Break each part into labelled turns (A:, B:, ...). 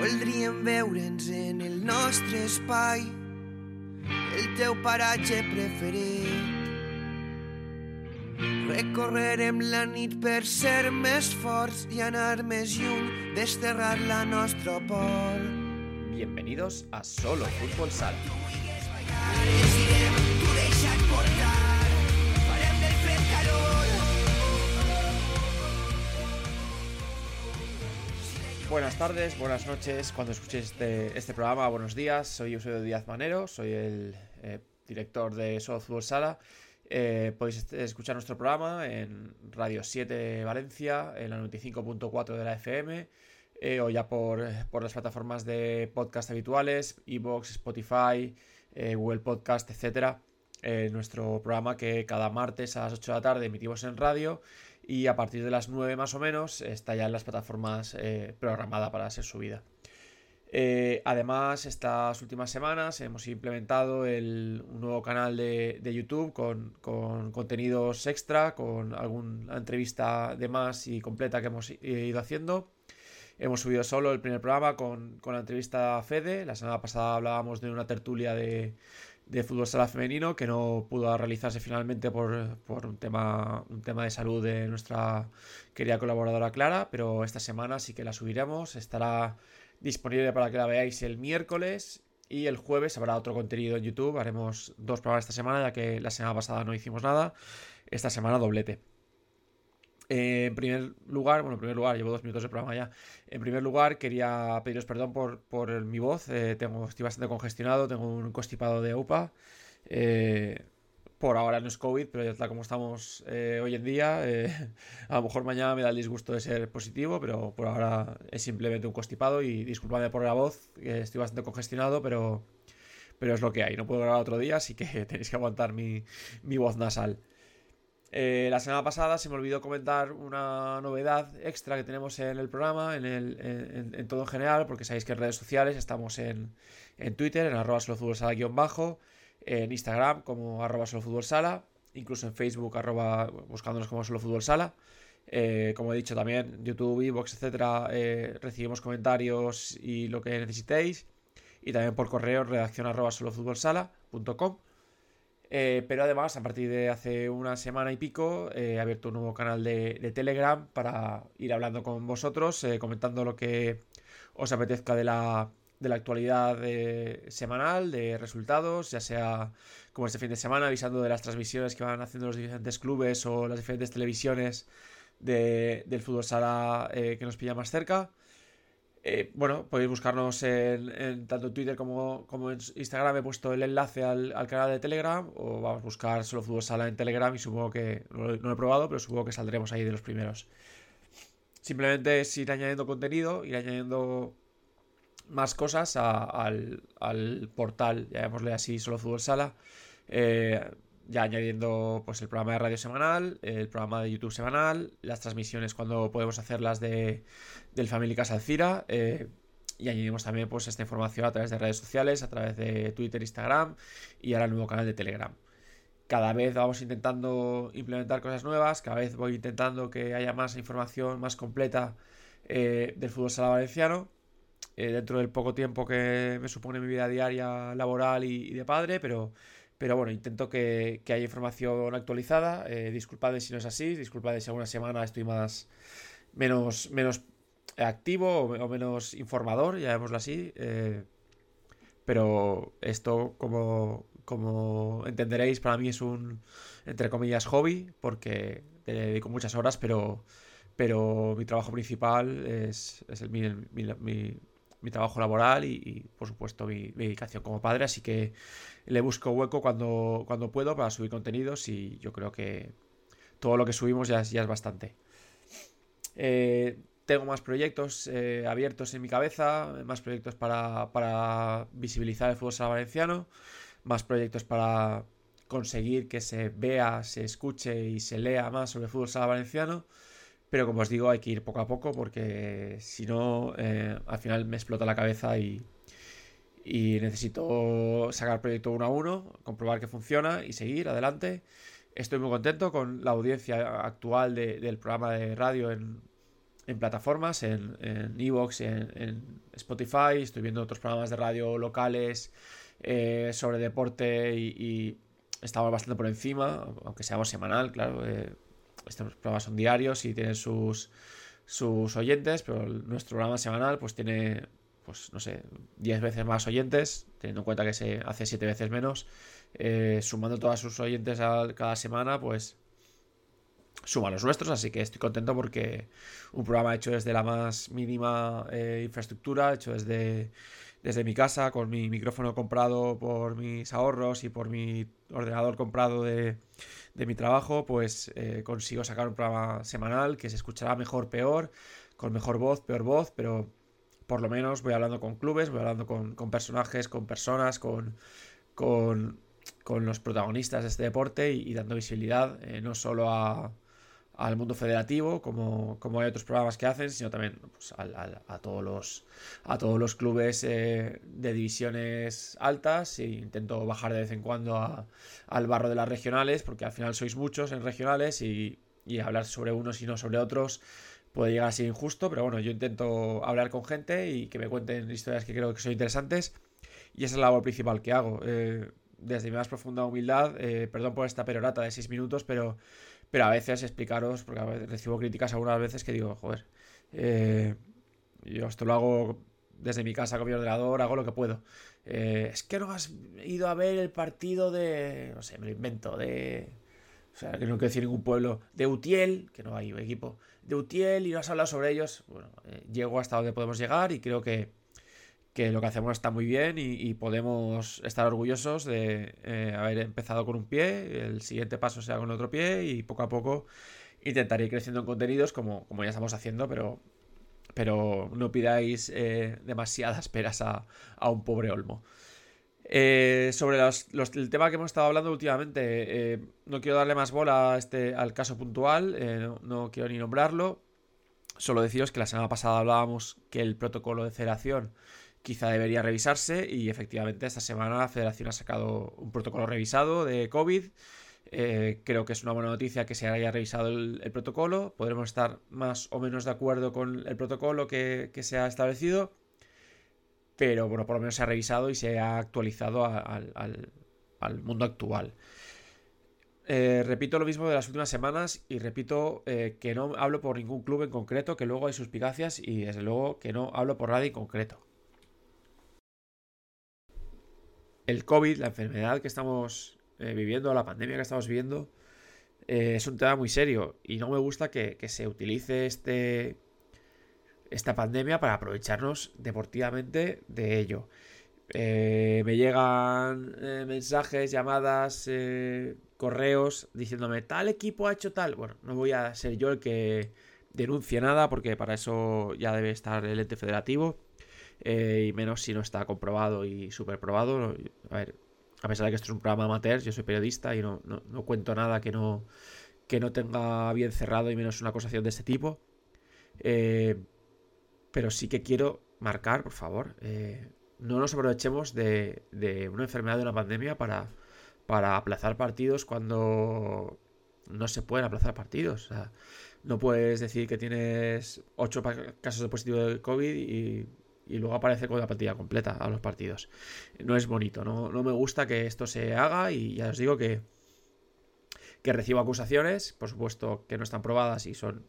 A: Voldríem veure'ns en el nostre espai, el teu paratge preferit. Recorrerem la nit per ser més forts i anar més lluny, desterrar la nostra por.
B: Bienvenidos a Solo Fútbol Sala. Buenas tardes, buenas noches, cuando escuchéis este, este programa, buenos días. Soy Eusebio Díaz Manero, soy el eh, director de Solo Sala. Eh, podéis escuchar nuestro programa en Radio 7 Valencia, en la 95.4 de la FM, eh, o ya por, por, las plataformas de podcast habituales, Evox, Spotify, Google Podcast, etcétera. nuestro programa que cada martes a las 8 de la tarde emitimos en radio y a partir de las 9 más o menos está ya en las plataformas eh, programada para ser subida. Eh, además, estas últimas semanas hemos implementado un nuevo canal de, YouTube con, contenidos extra, con alguna entrevista de más y completa que hemos ido haciendo. Hemos subido solo el primer programa con, con la entrevista Fede. La semana pasada hablábamos de una tertulia de, de fútbol sala femenino que no pudo realizarse finalmente por, un, tema, un tema de salud de nuestra querida colaboradora Clara, pero esta semana sí que la subiremos, estará disponible para que la veáis el miércoles y el jueves habrá otro contenido en YouTube, haremos dos programas esta semana ya que la semana pasada no hicimos nada, esta semana doblete. Eh, en primer lugar, bueno, en primer lugar, llevo dos minutos de programa ya. En primer lugar, quería pediros perdón por, por mi voz. Eh, tengo, estoy bastante congestionado, tengo un constipado de UPA. Eh, por ahora no es COVID, pero ya está como estamos hoy en día. a lo mejor mañana me da el disgusto de ser positivo, pero por ahora es simplemente un constipado. Y disculpadme por la voz, estoy bastante congestionado, pero, pero es lo que hay. No puedo grabar otro día, así que tenéis que aguantar mi, mi voz nasal. Eh, la semana pasada se me olvidó comentar una novedad extra que tenemos en el programa, en, el, en, todo en general, porque sabéis que en redes sociales estamos en, Twitter, en arroba bajo en Instagram como arroba sala incluso en Facebook arroba buscándonos como solo sala. Eh, como he dicho también, YouTube, Evox, etcétera, eh, recibimos comentarios y lo que necesitéis. Y también por correo redacción arroba solofutbolsala.com. Eh, pero además, a partir de hace una semana y pico, eh, he abierto un nuevo canal de, Telegram para ir hablando con vosotros, eh, comentando lo que os apetezca de la, de la actualidad semanal, de resultados, ya sea como este fin de semana, avisando de las transmisiones que van haciendo los diferentes clubes o las diferentes televisiones del fútbol sala que nos pilla más cerca. Eh, bueno, podéis buscarnos en, tanto Twitter como, como, en Instagram. He puesto el enlace al, canal de Telegram. O vamos a buscar solo fútbol sala en Telegram. Y supongo que no, lo he probado, pero supongo que saldremos ahí de los primeros. Simplemente es ir añadiendo contenido, ir añadiendo más cosas al, portal, llamémosle así, solo fútbol sala. Eh, ya añadiendo pues el programa de radio semanal, el programa de YouTube semanal, las transmisiones cuando podemos hacerlas de, del Family Casa Alcira, eh, y añadimos también pues esta información a través de redes sociales, a través de Twitter, Instagram y ahora el nuevo canal de Telegram. Cada vez vamos intentando implementar cosas nuevas, cada vez voy intentando que haya más información más completa eh, del fútbol sala valenciano. Eh, dentro del poco tiempo que me supone mi vida diaria laboral y de padre, pero pero bueno, intento que, haya información actualizada. Eh, disculpad si no es así, disculpad si alguna semana estoy más menos, menos activo o, menos informador, llamémoslo así. Eh, pero esto, como, como entenderéis, para mí es un, entre comillas, hobby, porque le dedico muchas horas, pero, pero mi trabajo principal es, es el, mi, mi trabajo laboral y, por supuesto mi, dedicación como padre, así que le busco hueco cuando, cuando puedo para subir contenidos y yo creo que todo lo que subimos ya, ya es bastante. Eh, tengo más proyectos eh, abiertos en mi cabeza, más proyectos para, visibilizar el fútbol valenciano, más proyectos para conseguir que se vea, se escuche y se lea más sobre el fútbol sala valenciano. Pero como os digo, hay que ir poco a poco porque si no, eh, al final me explota la cabeza y, necesito sacar proyecto uno a uno, comprobar que funciona y seguir adelante. Estoy muy contento con la audiencia actual del programa de radio en, plataformas, en Evox, en, en, Spotify, estoy viendo otros programas de radio locales eh, sobre deporte y, estamos bastante por encima, aunque seamos semanal, claro. Eh, estos programas son diarios y tienen sus, sus oyentes, pero nuestro programa semanal pues tiene, pues no sé, 10 veces más oyentes, teniendo en cuenta que se hace 7 veces menos. Eh, sumando todos sus oyentes cada semana, pues suma los nuestros, así que estoy contento porque un programa hecho desde la más mínima eh, infraestructura, hecho desde, desde mi casa, con mi micrófono comprado por mis ahorros y por mi ordenador comprado de, mi trabajo, pues eh, consigo sacar un programa semanal que se escuchará mejor, peor, con mejor voz, peor voz, pero por lo menos voy hablando con clubes, voy hablando con, con personajes, con personas, con, con, con, los protagonistas de este deporte y, dando visibilidad eh, no solo a al mundo federativo, como, como hay otros programas que hacen, sino también pues, a, todos los, a todos los clubes eh, de divisiones altas. E intento bajar de vez en cuando al barro de las regionales, porque al final sois muchos en regionales y, hablar sobre unos y no sobre otros puede llegar a ser injusto, pero bueno, yo intento hablar con gente y que me cuenten historias que creo que son interesantes y esa es la labor principal que hago. Eh, desde mi más profunda humildad, eh, perdón por esta perorata de seis minutos, pero pero a veces explicaros, porque recibo críticas algunas veces que digo, joder, eh, yo esto lo hago desde mi casa con mi ordenador, hago lo que puedo. Eh, es que no has ido a ver el partido de, no sé, me lo invento, de... O sea, que no quiero decir ningún pueblo. De Utiel, que no hay equipo. De Utiel y no has hablado sobre ellos. Bueno, eh, llego hasta donde podemos llegar y creo que que lo que hacemos está muy bien y, podemos estar orgullosos de eh, haber empezado con un pie, el siguiente paso sea con otro pie y poco a poco intentaré ir creciendo en contenidos como, como ya estamos haciendo, pero, pero no pidáis eh, demasiadas peras a, un pobre olmo. Eh, sobre el tema que hemos estado hablando últimamente, no quiero darle más bola a este, al caso puntual, no, quiero ni nombrarlo. Solo deciros que la semana pasada hablábamos que el protocolo de federación quizá debería revisarse y efectivamente esta semana la federación ha sacado un protocolo revisado de COVID. Eh, creo que es una buena noticia que se haya revisado el, protocolo. Podremos estar más o menos de acuerdo con el protocolo que, se ha establecido. Pero bueno, por lo menos se ha revisado y se ha actualizado al, mundo actual. Eh, repito lo mismo de las últimas semanas y repito eh, que no hablo por ningún club en concreto, que luego hay suspicacias y desde luego que no hablo por nadie en concreto. El COVID, la enfermedad que estamos eh, viviendo, la pandemia que estamos viviendo, eh, es un tema muy serio y no me gusta que, se utilice este, esta pandemia para aprovecharnos deportivamente de ello. Eh, me llegan mensajes, llamadas, correos diciéndome tal equipo ha hecho tal. Bueno, no voy a ser yo el que denuncie nada porque para eso ya debe estar el ente federativo eh, y menos si no está comprobado y super probado. A ver, a pesar de que esto es un programa amateur, yo soy periodista y no, cuento nada que no, que no tenga bien cerrado y menos una acusación de este tipo. Eh, pero sí que quiero marcar, por favor, eh, no nos aprovechemos de, una enfermedad, de una pandemia para, para aplazar partidos cuando no se pueden aplazar partidos. no puedes decir que tienes 8 casos de positivo de COVID y y luego aparece con la plantilla completa a los partidos. No es bonito, no, me gusta que esto se haga y ya os digo que, que recibo acusaciones, por supuesto que no están probadas y son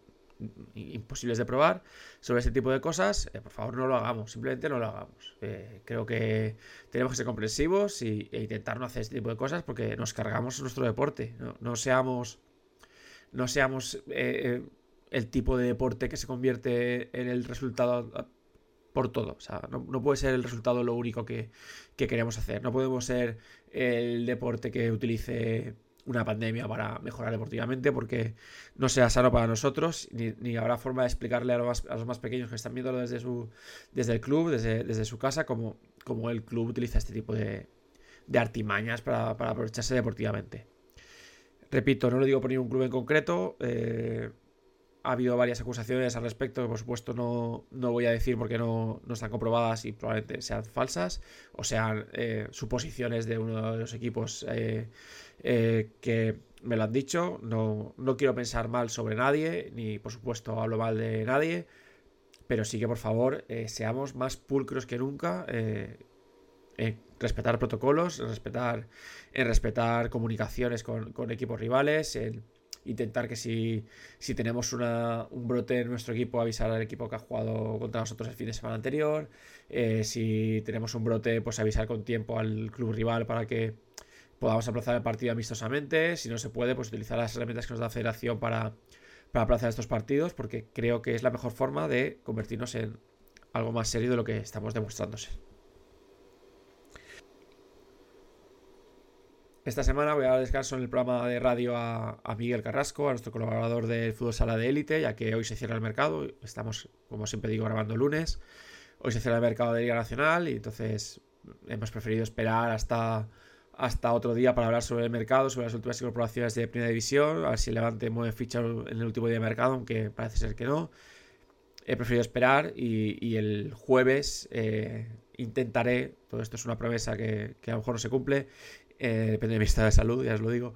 B: imposibles de probar sobre este tipo de cosas, eh, por favor no lo hagamos, simplemente no lo hagamos. Eh, creo que tenemos que ser comprensivos y, e intentar no hacer este tipo de cosas porque nos cargamos nuestro deporte, no, seamos, no seamos eh, el tipo de deporte que se convierte en el resultado por todo. O sea, no, puede ser el resultado lo único que, queremos hacer. No podemos ser el deporte que utilice una pandemia para mejorar deportivamente porque no sea sano para nosotros ni, habrá forma de explicarle a los, más, pequeños que están viéndolo desde, su, desde el club, desde, desde su casa, como, como el club utiliza este tipo de, de artimañas para, aprovecharse deportivamente. Repito, no lo digo por ningún club en concreto. Eh, ha habido varias acusaciones al respecto, que por supuesto no, voy a decir porque no, están comprobadas y probablemente sean falsas, o sean eh, suposiciones de uno de los equipos eh, eh, que me lo han dicho. No, no quiero pensar mal sobre nadie, ni por supuesto hablo mal de nadie, pero sí que por favor seamos más pulcros que nunca respetar protocolos, en respetar, en respetar comunicaciones con, equipos rivales, en intentar que si, si tenemos una, un brote en nuestro equipo, avisar al equipo que ha jugado contra nosotros el fin de semana anterior, eh, si tenemos un brote, pues avisar con tiempo al club rival para que podamos aplazar el partido amistosamente, si no se puede, pues utilizar las herramientas que nos da la federación para, para aplazar estos partidos, porque creo que es la mejor forma de convertirnos en algo más serio de lo que estamos demostrándose. Esta semana voy a dar descanso en el programa de radio a, Miguel Carrasco, a nuestro colaborador del Fútbol Sala de Élite, ya que hoy se cierra el mercado. Estamos, como siempre digo, grabando lunes. Hoy se cierra el mercado de Liga Nacional y entonces hemos preferido esperar hasta, hasta otro día para hablar sobre el mercado, sobre las últimas incorporaciones de Primera División, a ver si Levante mueve ficha en el último día de mercado, aunque parece ser que no. He preferido esperar y, el jueves eh, intentaré, todo esto es una promesa que, que, a lo mejor no se cumple, eh, depende de mi estado de salud, ya os lo digo.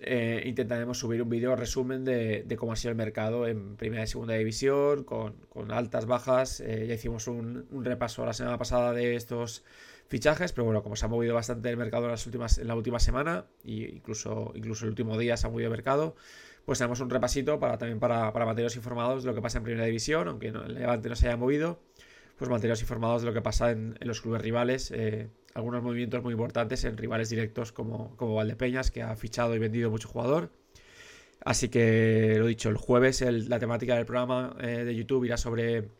B: Eh, intentaremos subir un vídeo resumen de, cómo ha sido el mercado en primera y segunda división, con, altas, bajas. Eh, ya hicimos un, repaso la semana pasada de estos fichajes, pero bueno, como se ha movido bastante el mercado en, las últimas, en la última semana, e incluso, incluso el último día se ha movido el mercado, pues tenemos un repasito para también para, para informados de lo que pasa en primera división, aunque el Levante no se haya movido, pues manteneros informados de lo que pasa en, los clubes rivales algunos movimientos muy importantes en rivales directos como, como Valdepeñas, que ha fichado y vendido mucho jugador. Así que lo dicho, el jueves la temática del programa eh, de YouTube irá sobre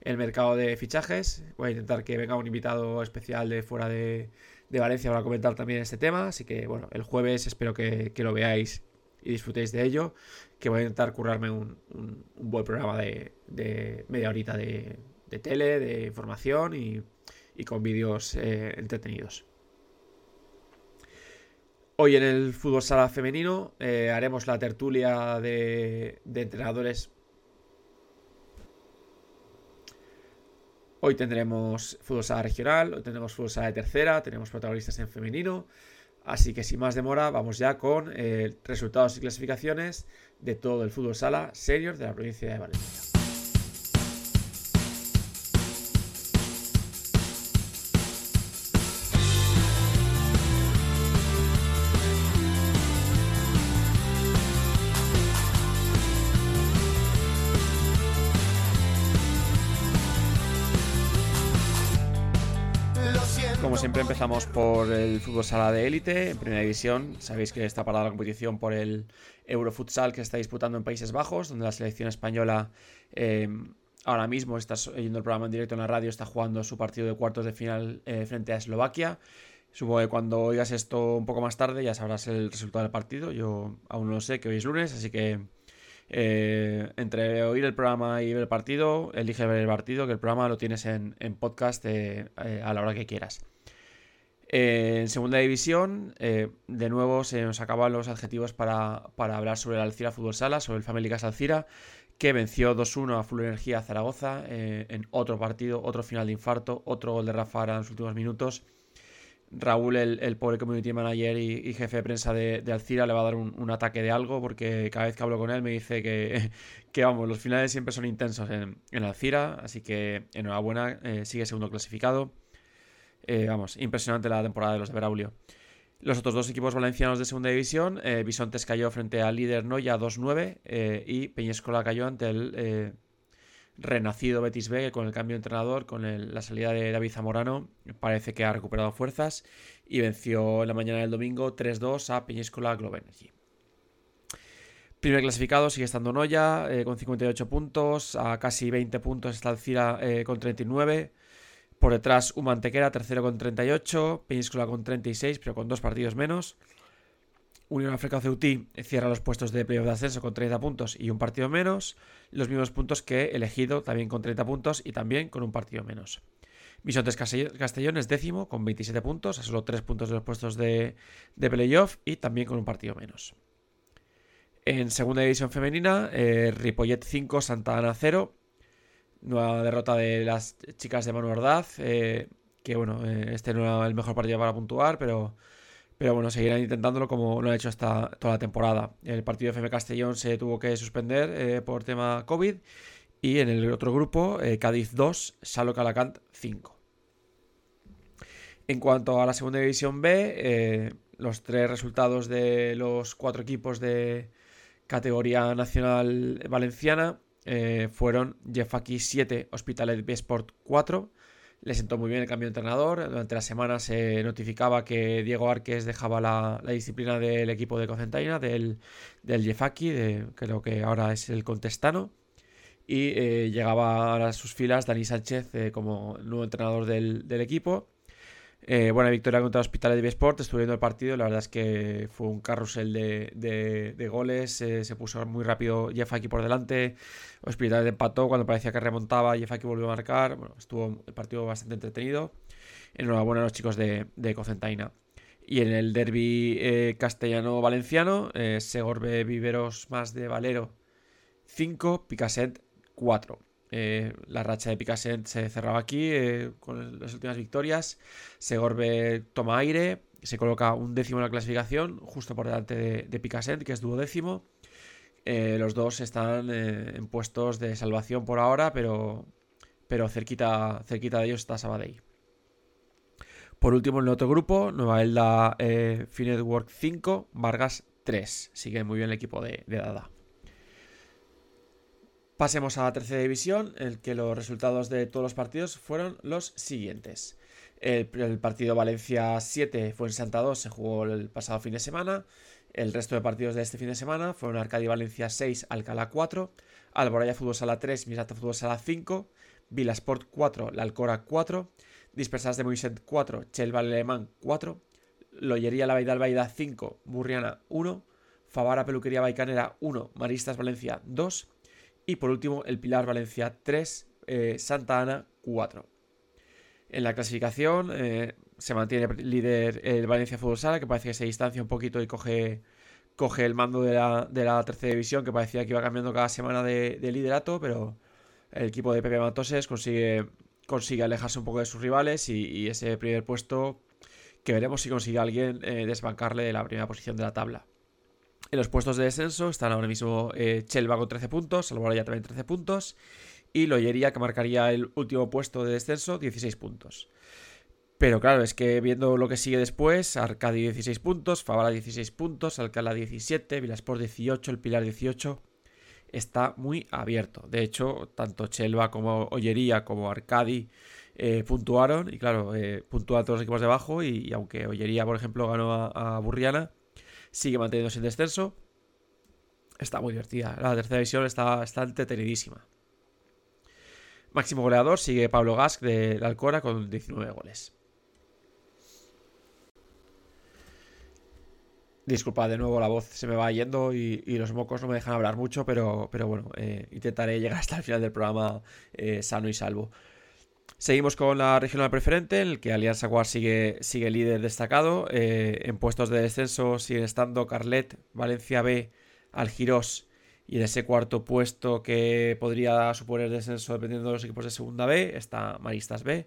B: el mercado de fichajes. Voy a intentar que venga un invitado especial de fuera de, Valencia para comentar también este tema. Así que bueno, el jueves espero que, lo veáis y disfrutéis de ello. Que voy a intentar currarme un, buen programa de, media horita de, de tele, de información y y con vídeos eh, entretenidos. Hoy en el fútbol sala femenino eh, haremos la tertulia de, entrenadores. Hoy tendremos fútbol sala regional, hoy tendremos fútbol sala de tercera, tenemos protagonistas en femenino. Así que sin más demora, vamos ya con eh, resultados y clasificaciones de todo el fútbol sala senior de la provincia de Valencia. Empezamos por el fútbol sala de élite, en primera división. Sabéis que está parada la competición por el Eurofutsal que está disputando en Países Bajos, donde la selección española eh, ahora mismo está oyendo el programa en directo en la radio, está jugando su partido de cuartos de final eh, frente a Eslovaquia. Supongo que cuando oigas esto un poco más tarde ya sabrás el resultado del partido. Yo aún no lo sé, que hoy es lunes, así que eh, entre oír el programa y ver el partido, elige ver el partido, que el programa lo tienes en, podcast a la hora que quieras. Eh, en segunda división, eh, de nuevo se nos acaban los adjetivos para, hablar sobre el Alcira Fútbol Sala, sobre el Family Casa Alcira, que venció 2-1 a Full Energía Zaragoza eh, en otro partido, otro final de infarto, otro gol de Rafa en los últimos minutos. Raúl, el, pobre community manager y, jefe de prensa de, Alcira, le va a dar un, ataque de algo porque cada vez que hablo con él me dice que, que vamos, los finales siempre son intensos en, en Alcira, así que enhorabuena, sigue segundo clasificado. Eh, vamos, impresionante la temporada de los de Braulio. Los otros dos equipos valencianos de segunda división, eh, Bisontes cayó frente al líder Noya 2-9 eh, y Peñescola cayó ante el renacido Betis B, con el cambio de entrenador, con la salida de David Zamorano, parece que ha recuperado fuerzas y venció en la mañana del domingo 3-2 a Peñescola Globe Energy. Primer clasificado sigue estando Noya con 58 puntos, a casi 20 puntos está Alcira con 39. Por detrás, Humantequera, tercero con 38. Peñíscola con 36, pero con dos partidos menos. Unión África Ceutí cierra los puestos de playoff de ascenso con 30 puntos y un partido menos. Los mismos puntos que elegido, también con 30 puntos y también con un partido menos. Bisontes Castellón es décimo con 27 puntos, a solo 3 puntos de los puestos de, de playoff y también con un partido menos. En segunda división femenina, eh, Ripollet 5, Santa Ana 0. Nueva derrota de las chicas de Manu Ordaz. Eh, que bueno, eh, este no era el mejor partido para puntuar, pero, pero bueno, seguirán intentándolo como lo han hecho hasta toda la temporada. El partido de FM Castellón se tuvo que suspender eh, por tema COVID Y en el otro grupo, Cádiz 2, Salo Calacant 5. En cuanto a la segunda división B, los tres resultados de los cuatro equipos de categoría nacional valenciana eh, fueron Jeffaki 7, Hospitalet B Sport 4. Le sentó muy bien el cambio de entrenador. Durante la semana se notificaba que Diego Arques dejaba la, disciplina del equipo de Cocentaina, del, del Jeffaki, creo que ahora es el Contestano. Y eh, llegaba a sus filas Dani Sánchez eh, como nuevo entrenador del, del equipo. Eh, buena victoria contra Hospitales de Sport, estuve viendo el partido, la verdad es que fue un carrusel de, goles, eh, se puso muy rápido Jeff aquí por delante, Hospitales empató cuando parecía que remontaba, Jeff aquí volvió a marcar, bueno, estuvo el partido bastante entretenido. Enhorabuena a los chicos de, de Cocentaina. Y en el derby eh, castellano-valenciano, Segorbe Viveros más de Valero 5, Picaset 4. Eh, la racha de Picassent se cerraba aquí eh, con las últimas victorias. Segorbe toma aire, se coloca un décimo en la clasificación, justo por delante de, de que es duodécimo. Eh, los dos están en puestos de salvación por ahora, pero, pero cerquita, cerquita de ellos está Sabadell. Por último, en el otro grupo, Nueva Elda Finetwork 5, Vargas 3. Sigue muy bien el equipo de Dada. Pasemos a la tercera división, en el que los resultados de todos los partidos fueron los siguientes. El, partido Valencia 7 fue en Santa 2, se jugó el pasado fin de semana. El resto de partidos de este fin de semana fueron Arcadia Valencia 6, Alcalá 4, Alboraya Fútbol Sala 3, Misata Fútbol Sala 5, Vilasport 4, La Alcora 4, Dispersas de Moisés 4, Chelva Alemán 4, Loyería La Baida Baida 5, Burriana 1, Favara Peluquería Baicanera 1, Maristas Valencia 2, y por último, el Pilar Valencia 3, eh, Santa Ana 4. En la clasificación eh, se mantiene líder el Valencia Fútbol Sala, que parece que se distancia un poquito y coge, coge el mando de la, tercera división, que parecía que iba cambiando cada semana de, liderato, pero el equipo de Pepe Matoses consigue, consigue alejarse un poco de sus rivales y, ese primer puesto que veremos si consigue alguien eh, desbancarle de la primera posición de la tabla. En los puestos de descenso están ahora mismo Chelva con 13 puntos, ya también 13 puntos, y Loyería, que marcaría el último puesto de descenso, 16 puntos. Pero claro, es que viendo lo que sigue después, Arcadi 16 puntos, Favara 16 puntos, Alcalá 17, Vilasport 18, el Pilar 18, está muy abierto. De hecho, tanto Chelva como Ollería como Arcadi eh, puntuaron, y claro, eh, puntúan todos los equipos de abajo, y, aunque Ollería, por ejemplo, ganó a Burriana, sigue manteniéndose en descenso. Está muy divertida. La tercera división está, está entretenidísima. Máximo goleador sigue Pablo Gask de la Alcora con 19 goles. Disculpa, de nuevo la voz se me va yendo y, los mocos no me dejan hablar mucho, pero, pero bueno, eh, intentaré llegar hasta el final del programa eh, sano y salvo. Seguimos con la regional preferente, en el que Alianza Guar sigue, líder destacado. Eh, en puestos de descenso siguen estando Carlet, Valencia B, Algirós y en ese cuarto puesto que podría suponer descenso dependiendo de los equipos de segunda B está Maristas B.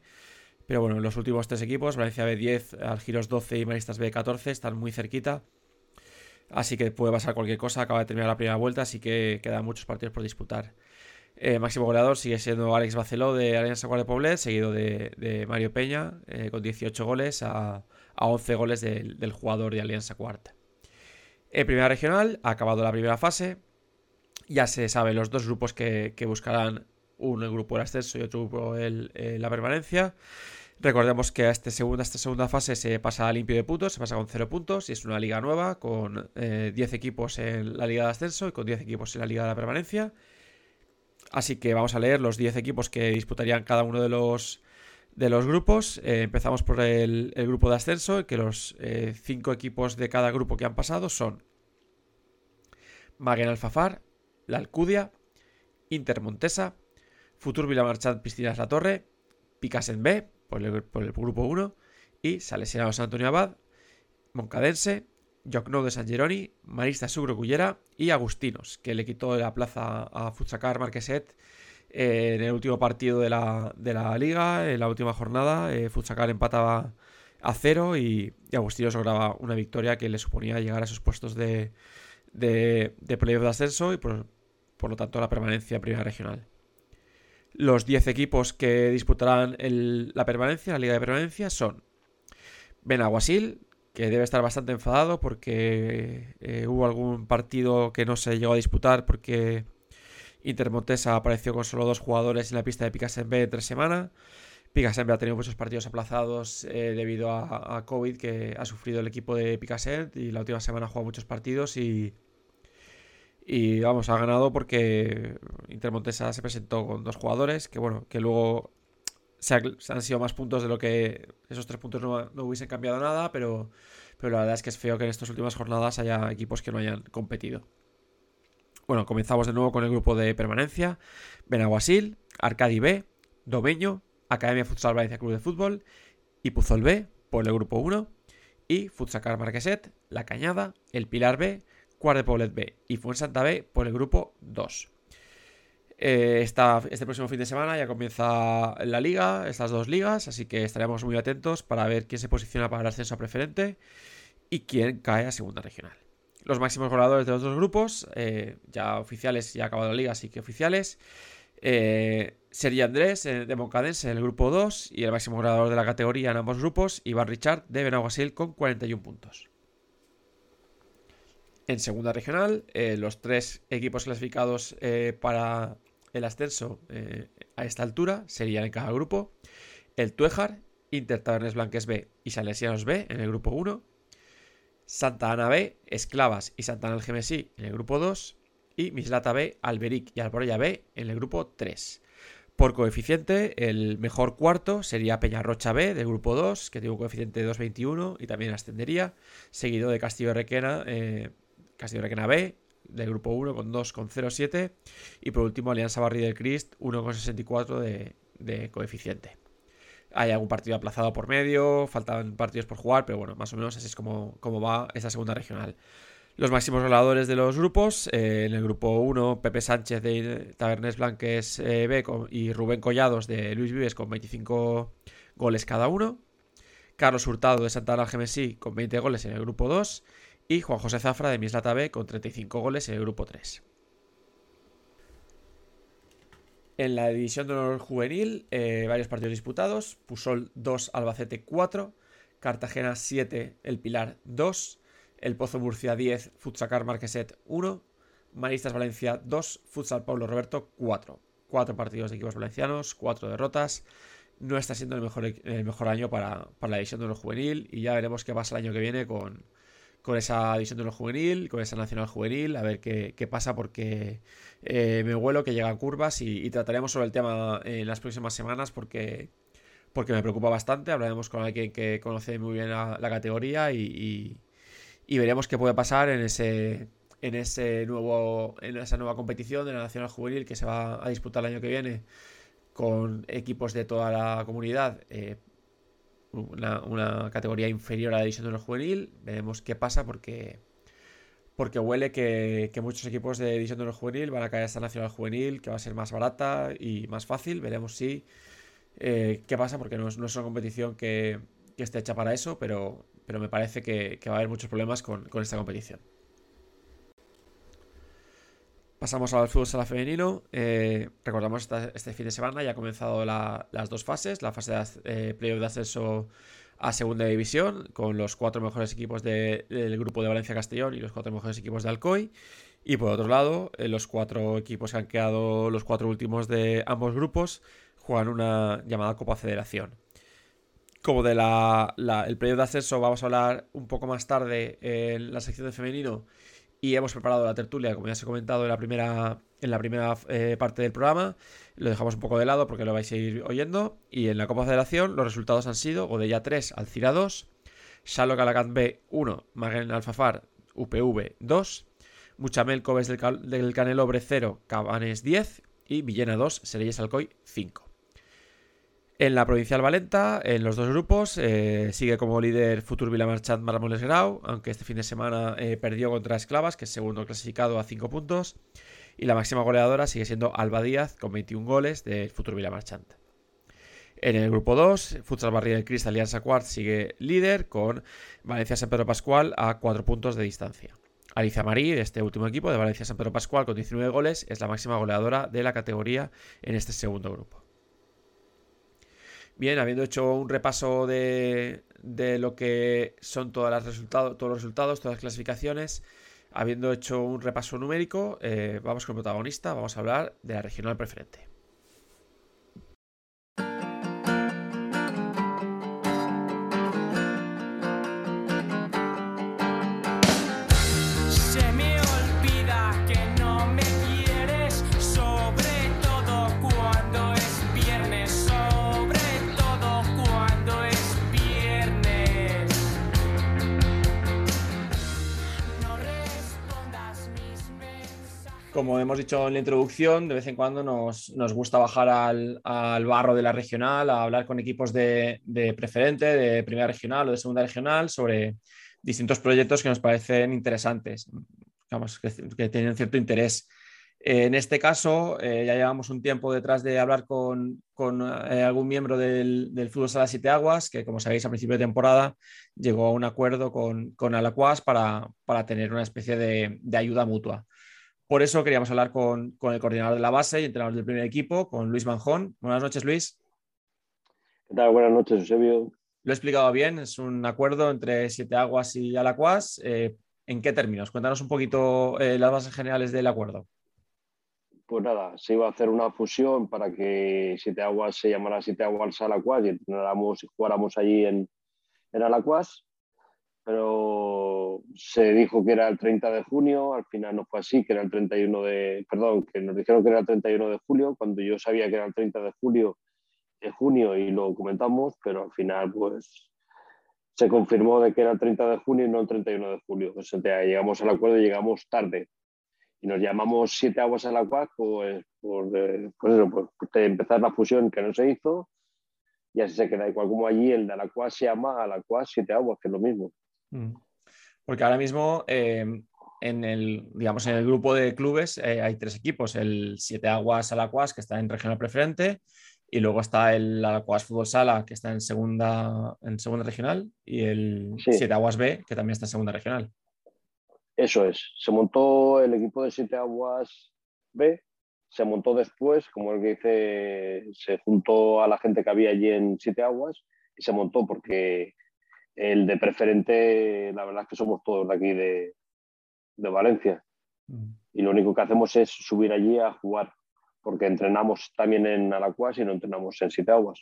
B: Pero bueno, los últimos tres equipos, Valencia B 10, Algiros 12 y Maristas B 14, están muy cerquita. Así que puede pasar cualquier cosa. Acaba de terminar la primera vuelta, así que quedan muchos partidos por disputar. Eh, máximo goleador sigue siendo Alex Baceló de Alianza Guardia Poblet, seguido de, Mario Peña, eh, con 18 goles a, 11 goles del, jugador de Alianza Cuarta. En primera regional, ha acabado la primera fase. Ya se sabe los dos grupos que, buscarán, uno el grupo del ascenso y otro grupo el, la permanencia. Recordemos que a este segunda, esta segunda fase se pasa a limpio de puntos, se pasa con 0 puntos y es una liga nueva con 10 eh, equipos en la liga de ascenso y con 10 equipos en la liga de la permanencia. Así que vamos a leer los 10 equipos que disputarían cada uno de los, de los grupos. Eh, empezamos por el, grupo de ascenso, en que los 5 eh, equipos de cada grupo que han pasado son Maguen Alfafar, La Alcudia, Inter Montesa, Futur Villamarchant Piscinas La Torre, Picasen B, por el, por el grupo 1, y Salesiano San Antonio Abad, Moncadense, Jocno de San Geroni, Marista Sugro Cullera y Agustinos, que le quitó la plaza a Futsacar Marqueset eh, en el último partido de la, liga, en la última jornada. Eh, Futsacar empataba a cero y, Agustinos lograba una victoria que le suponía llegar a esos puestos de, de, de playoff de ascenso y por, lo tanto la permanencia en primera regional. Los 10 equipos que disputarán la permanencia, la liga de permanencia, son Benaguasil, debe estar bastante enfadado porque eh, hubo algún partido que no se llegó a disputar porque Intermontesa apareció con solo dos jugadores en la pista de Picasenbe en tres semanas. Picasenbe ha tenido muchos partidos aplazados eh, debido a, COVID que ha sufrido el equipo de Picaset y la última semana ha jugado muchos partidos y, y vamos, ha ganado porque Intermontesa se presentó con dos jugadores que bueno, que luego se, han sido más puntos de lo que esos tres puntos no, hubiesen cambiado nada, pero, pero la verdad es que es feo que en estas últimas jornadas haya equipos que no hayan competido. Bueno, comenzamos de nuevo con el grupo de permanencia. Benaguasil, Arcadi B, Domeño, Academia Futsal Valencia Club de Fútbol y Puzol B por el grupo 1 y Futsacar Marqueset, La Cañada, El Pilar B, Cuart de Poblet B y Fuensanta B por el grupo 2. Eh, este próximo fin de semana ya comienza la liga, estas dos ligas, así que estaremos muy atentos para ver quién se posiciona para el ascenso preferente y quién cae a segunda regional. Los máximos goleadores de los dos grupos, eh, ya oficiales, ya ha acabado la liga, así que oficiales. Eh, sería Andrés de Moncadense en el grupo 2 y el máximo goleador de la categoría en ambos grupos, Iván Richard de Benaguasil con 41 puntos. En segunda regional, los tres equipos clasificados para el ascenso eh, a esta altura serían en cada grupo. El Tuejar, Inter Tabernes Blanques B y Salesianos B en el grupo 1, Santa Ana B, Esclavas y Santa Ana Gemesí en el grupo 2 y Mislata B, Alberic y Alborella B en el grupo 3. Por coeficiente, el mejor cuarto sería Peñarrocha B del grupo 2, que tiene un coeficiente de 2.21 y también ascendería, seguido de Castillo Requena, eh, Castillo Requena B, del grupo 1 con 2,07 y por último Alianza Barri del Crist 1,64 de, de coeficiente. Hay algún partido aplazado por medio, faltan partidos por jugar, pero bueno, más o menos así es como, va esta segunda regional. Los máximos goleadores de los grupos, eh, en el grupo 1, Pepe Sánchez de Tabernes Blanques eh, B y Rubén Collados de Luis Vives con 25 goles cada uno. Carlos Hurtado de Santana Gemesí con 20 goles en el grupo 2 y Juan José Zafra de Mislata B con 35 goles en el grupo 3. En la división de honor juvenil, eh, varios partidos disputados. Pusol 2, Albacete 4, Cartagena 7, El Pilar 2, El Pozo Murcia 10, Futsacar Marqueset 1, Maristas Valencia 2, Futsal Pablo Roberto 4. Cuatro partidos de equipos valencianos, cuatro derrotas. No está siendo el mejor, el mejor año para, para la división de honor juvenil y ya veremos qué pasa el año que viene con, con esa división de lo juvenil, con esa nacional juvenil, a ver qué, pasa, porque eh, me vuelo que llegan curvas y, trataremos sobre el tema en las próximas semanas porque, porque me preocupa bastante. Hablaremos con alguien que conoce muy bien la, categoría y, veremos qué puede pasar en ese en ese nuevo en esa nueva competición de la nacional juvenil que se va a disputar el año que viene con equipos de toda la comunidad eh, una, categoría inferior a la división de honor juvenil. Veremos qué pasa porque, porque huele que, muchos equipos de división de honor juvenil van a caer a esta nacional juvenil, que va a ser más barata y más fácil. Veremos si eh, qué pasa porque no es, una competición que, esté hecha para eso, pero, pero me parece que, va a haber muchos problemas con esta competición. Pasamos al fútbol sala femenino. Eh, recordamos este fin de semana ya ha comenzado las dos fases. La fase de eh, playoff de acceso a segunda división con los cuatro mejores equipos del grupo de Valencia Castellón y los cuatro mejores equipos de Alcoy. Y por otro lado, eh, los cuatro equipos que han quedado los cuatro últimos de ambos grupos juegan una llamada Copa Federación. Como de la, el playoff de acceso vamos a hablar un poco más tarde en la sección de femenino y hemos preparado la tertulia, como ya se ha comentado en la primera, en la primera eh, parte del programa. Lo dejamos un poco de lado porque lo vais a ir oyendo. Y en la Copa Federación los resultados han sido Godella 3, Alcira 2, Salo Calacant B 1, Maguen Alfafar UPV 2, Muchamel Cobes del, del Canelobre 0, Cabanes 10 y Villena 2, Sereyes Alcoy 5. En la provincial Valenta, en los dos grupos, eh, sigue como líder Futur Villamarchant Marmoles Grau, aunque este fin de semana eh, perdió contra Esclavas, que es segundo clasificado a 5 puntos. Y la máxima goleadora sigue siendo Alba Díaz, con 21 goles de Futur Villamarchant. En el grupo 2, Futsal Barrio del Crist Alianza Quart sigue líder con Valencia San Pedro Pascual a 4 puntos de distancia. Alicia Marí, de este último equipo, de Valencia San Pedro Pascual, con 19 goles, es la máxima goleadora de la categoría en este segundo grupo. Bien, habiendo hecho un repaso de, lo que son todos los resultados, todas las clasificaciones, habiendo hecho un repaso numérico, eh, vamos con el protagonista, vamos a hablar de la regional preferente. Como hemos dicho en la introducción, de vez en cuando nos, gusta bajar al, barro de la regional a hablar con equipos de, preferente, de primera regional o de segunda regional sobre distintos proyectos que nos parecen interesantes, digamos, que, tienen cierto interés. en este caso, eh, ya llevamos un tiempo detrás de hablar con, eh, algún miembro del, Fútbol Sala Siete Aguas, que como sabéis a principio de temporada llegó a un acuerdo con, con Alacuas para, tener una especie de ayuda mutua. Por eso queríamos hablar con, el coordinador de la base y entrenador del primer equipo, con Luis Manjón. Buenas noches, Luis.
C: ¿Qué tal? Buenas noches, Eusebio.
B: Lo he explicado bien, es un acuerdo entre Siete Aguas y Alacuas. Eh, ¿En qué términos? Cuéntanos un poquito eh, las bases generales del acuerdo.
C: Pues nada, se iba a hacer una fusión para que Siete Aguas se llamara Siete Aguas Alacuas y entrenáramos y jugáramos allí en, en Alacuas pero se dijo que era el 30 de junio, al final no fue así, que era el 31 de, perdón, que nos dijeron que era el 31 de julio, cuando yo sabía que era el 30 de julio, de junio y lo comentamos, pero al final pues se confirmó de que era el 30 de junio y no el 31 de julio. Pues, llegamos al acuerdo y llegamos tarde. Y nos llamamos Siete Aguas a la CUAC pues, por, eh, pues eso, pues, empezar la fusión que no se hizo y así se queda igual como allí el de la CUAC se llama a la CUAC Siete Aguas, que es lo mismo.
B: Mm. Porque ahora mismo eh, en, el, digamos, en el grupo de clubes eh, hay tres equipos, el Siete Aguas Alacuas, que está en regional preferente, y luego está el Alacuas Fútbol Sala, que está en segunda, en segunda regional, y el Siete Aguas B, que también está en segunda regional.
C: Eso es, se montó el equipo de Siete Aguas B, se montó después, como el que dice, se juntó a la gente que había allí en Siete Aguas, y se montó porque el de preferente, la verdad es que somos todos de aquí de, Valencia. Mm. Y lo único que hacemos es subir allí a jugar, porque entrenamos también en Alacuas y no entrenamos en Siete Aguas.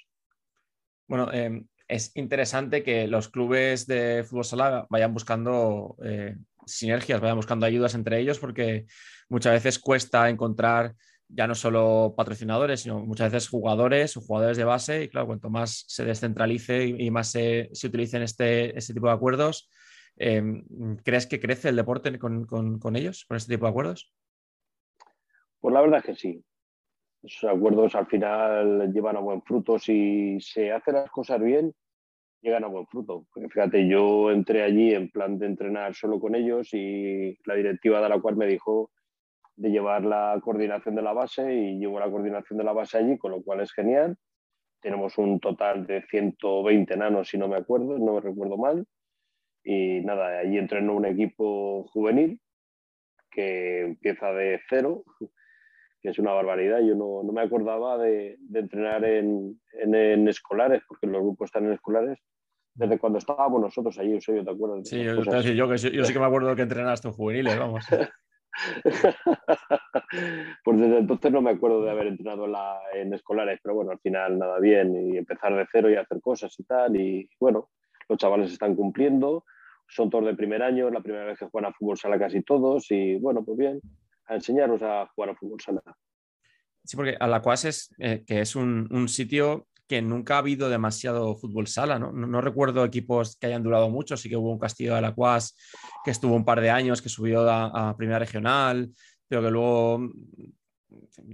B: Bueno, em, es interesante que los clubes de fútbol sala vayan buscando eh, sinergias, vayan buscando ayudas entre ellos, porque muchas veces cuesta encontrar ya no solo patrocinadores, sino muchas veces jugadores o jugadores de base. Y claro, cuanto más se descentralice y, más se, se utilicen este, este, tipo de acuerdos, em, ¿crees que crece el deporte con, ellos, con este tipo de acuerdos?
C: Pues la verdad es que sí. Esos acuerdos al final llevan a buen fruto. Si se hacen las cosas bien, llegan a buen fruto. Porque fíjate, yo entré allí en plan de entrenar solo con ellos y la directiva de la cual me dijo de llevar la coordinación de la base y llevo la coordinación de la base allí, con lo cual es genial. Tenemos un total de 120 nanos, si no me acuerdo, no me recuerdo mal. Y nada, allí entreno un equipo juvenil que empieza de cero, que es una barbaridad. Yo no, no me acordaba de, de entrenar en, en, escolares, porque los grupos están en escolares, desde cuando estábamos nosotros allí, ¿te acuerdas?
B: Sí, yo, yo, yo, sí que me acuerdo que entrenaste en juveniles, vamos.
C: pues desde entonces no me acuerdo de haber entrenado en, escolares, pero bueno, al final nada bien y empezar de cero y hacer cosas y tal. Y bueno, los chavales están cumpliendo, son todos de primer año, es la primera vez que juegan a fútbol sala casi todos y bueno, pues bien, a enseñarnos a jugar a fútbol sala.
B: Sí, porque Alacuas es, eh, que es un, sitio que nunca ha habido demasiado fútbol sala, ¿no? No, recuerdo equipos que hayan durado mucho, sí que hubo un Castillo de Alacuas que estuvo un par de años, que subió a, Primera Regional, pero que luego mm,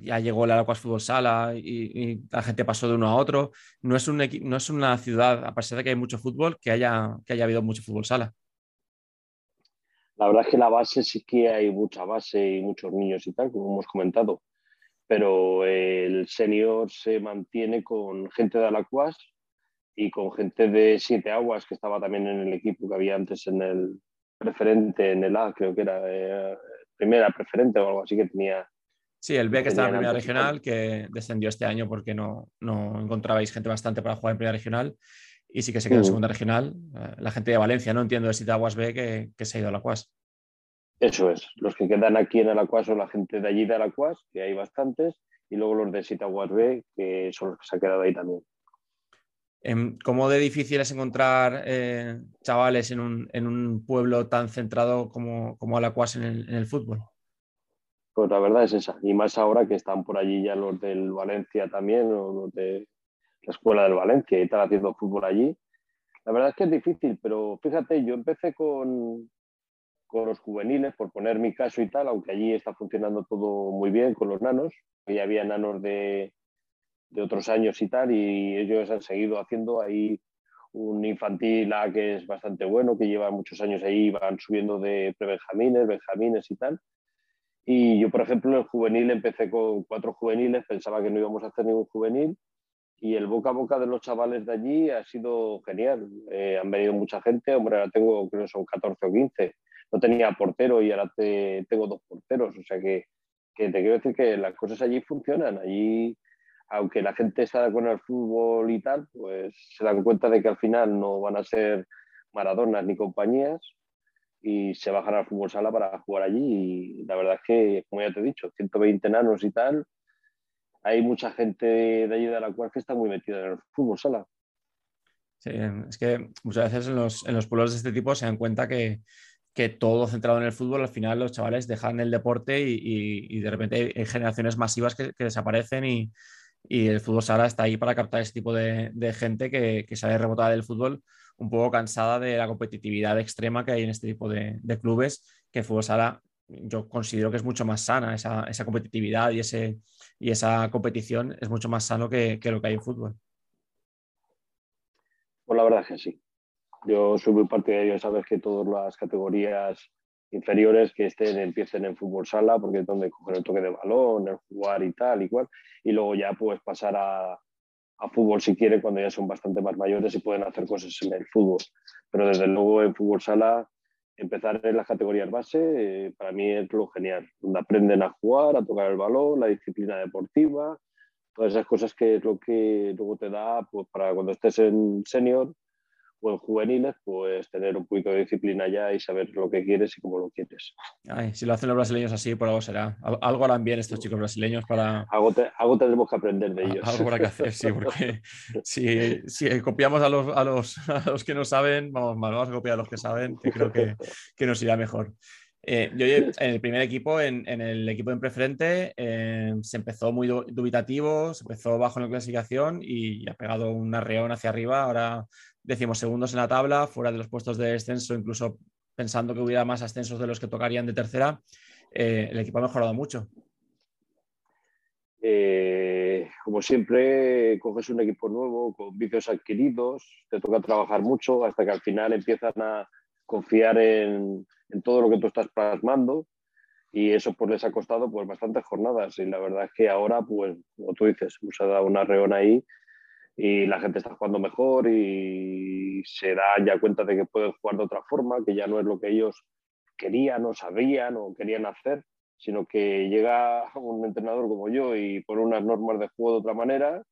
B: ya llegó el Alacuas Fútbol Sala y, la gente pasó de uno a otro. No es, un no es una ciudad, a pesar de que hay mucho fútbol, que haya, que haya habido mucho fútbol sala.
C: La verdad es que la base sí que hay mucha base y muchos niños y tal, como hemos comentado pero el senior se mantiene con gente de Alacuas y con gente de Siete Aguas, que estaba también en el equipo que había antes en el, preferente en el A, creo que era eh, primera preferente o algo así que tenía.
B: Sí, el B que estaba en primera regional, que descendió este año porque no, no encontrabais gente bastante para jugar en primera regional y sí que se quedó en mm. segunda regional. Eh, la gente de Valencia, no entiendo de Aguas B que, que, se ha ido a la CUAS.
C: Eso es, los que quedan aquí en Alacuas son la gente de allí de Alacuas, que hay bastantes, y luego los de Sitaguas B, que son los que se han quedado ahí también.
B: Em, ¿Cómo de difícil es encontrar eh, chavales en un, pueblo tan centrado como, como Alacuas en el, fútbol?
C: Pues la verdad es esa, y más ahora que están por allí ya los del Valencia también, o los de la escuela del Valencia y están haciendo fútbol allí. La verdad es que es difícil, pero fíjate, yo empecé con, con los juveniles, por poner mi caso y tal, aunque allí está funcionando todo muy bien con los nanos, ya había nanos de, de otros años y tal, y ellos han seguido haciendo ahí un infantil A que es bastante bueno, que lleva muchos años ahí, van subiendo de prebenjamines, benjamines y tal. Y yo, por ejemplo, el juvenil empecé con cuatro juveniles, pensaba que no íbamos a hacer ningún juvenil, y el boca a boca de los chavales de allí ha sido genial. Eh, han venido mucha gente, hombre, ahora tengo, creo que son 14 o 15. No tenía portero y ahora tengo dos porteros, o sea que, que te quiero decir que las cosas allí funcionan. Allí aunque la gente está con el fútbol y tal, pues se dan cuenta de que al final no van a ser maradonas ni compañías y se bajan al fútbol sala para jugar allí. Y la verdad es que, como ya te he dicho, 120 enanos y tal, hay mucha gente de allí de la cual que está muy metida en el fútbol sala.
B: Sí, es que muchas veces en los, en los pueblos de este tipo se dan cuenta que, que todo centrado en el fútbol, al final los chavales dejan el deporte y, de repente hay generaciones masivas que, desaparecen y, el fútbol sala está ahí para captar ese tipo de, gente que, sale rebotada del fútbol un poco cansada de la competitividad extrema que hay en este tipo de, clubes, que el fútbol sala yo considero que es mucho más sana, esa, competitividad y, ese, y esa competición es mucho más sano que, que, lo que hay en fútbol.
C: Pues la verdad es que sí. Yo soy muy partidario, sabes que todas las categorías inferiores que estén, empiecen en fútbol sala, porque es donde cogen el toque de balón, el jugar y tal y cual, y luego ya puedes pasar a, a fútbol si quieren cuando ya son bastante más mayores y pueden hacer cosas en el fútbol. Pero desde luego en fútbol sala, empezar en las categorías base, eh, para mí es lo genial, donde aprenden a jugar, a tocar el balón, la disciplina deportiva, todas esas cosas que es lo que luego te da pues, para cuando estés en senior o en juveniles, pues tener un poquito de disciplina ya y saber lo que quieres y cómo lo quieres.
B: si lo hacen los brasileños así, por algo será. Algo harán bien estos chicos brasileños para...
C: Algo, tendremos que aprender de ellos.
B: Algo habrá que hacer, sí, porque si, si copiamos a los, a, los, a los, que no saben, vamos mal, vamos a copiar a los que saben, que creo que, que nos irá mejor. Eh, yo en el primer equipo, en, en el equipo en preferente, eh, se empezó muy dubitativo, se empezó bajo en la clasificación y ha pegado un arreón hacia arriba. Ahora decimos segundos en la tabla, fuera de los puestos de descenso, incluso pensando que hubiera más ascensos de los que tocarían de tercera. Eh, el equipo ha mejorado mucho.
C: como siempre, coges un equipo nuevo con vicios adquiridos, te toca trabajar mucho hasta que al final empiezan a confiar en, en todo lo que tú estás plasmando y eso pues les ha costado pues bastantes jornadas y la verdad es que ahora pues como tú dices nos ha dado una reón ahí y la gente está jugando mejor y se da ya cuenta de que pueden jugar de otra forma que ya no es lo que ellos querían o sabían o querían hacer sino que llega un entrenador como yo y pone unas normas de juego de otra manera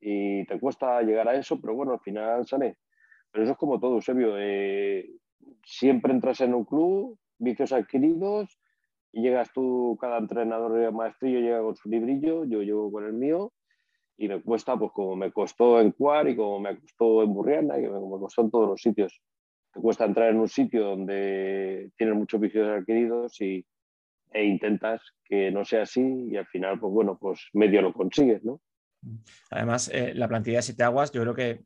C: y te cuesta llegar a eso pero bueno al final sale. Pero eso es como todo Eusebio eh, siempre entras en un club, vicios adquiridos, y llegas tú, cada entrenador de maestrillo llega con su librillo, yo llevo con el mío, y me cuesta, pues como me costó en Cuar y como me costó en Burriana y como me costó en todos los sitios. Te cuesta entrar en un sitio donde tienes muchos vicios adquiridos y, e intentas que no sea así y al final, pues bueno, pues medio lo consigues, ¿no?
B: Además, eh, la plantilla de Siete Aguas, yo creo que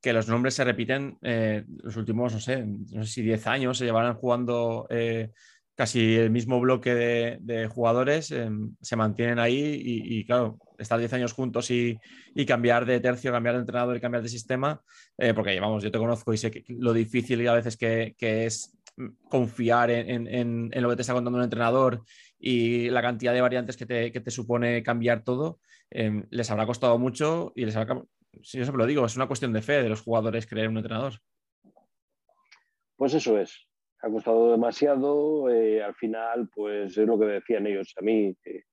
B: que los nombres se repiten eh, los últimos, no sé, no sé si 10 años, se llevarán jugando eh, casi el mismo bloque de, jugadores, em, se mantienen ahí y, claro, estar 10 años juntos y, cambiar de tercio, cambiar de entrenador y cambiar de sistema, eh, porque vamos, yo te conozco y sé lo difícil a veces que, es confiar en, lo que te está contando un entrenador y la cantidad de variantes que te, que supone cambiar todo, em, les habrá costado mucho y les habrá si yo siempre lo digo, es una cuestión de fe de los jugadores creer un entrenador.
C: Pues eso es. Ha costado demasiado. Eh, al final, pues es lo que decían ellos a mí, que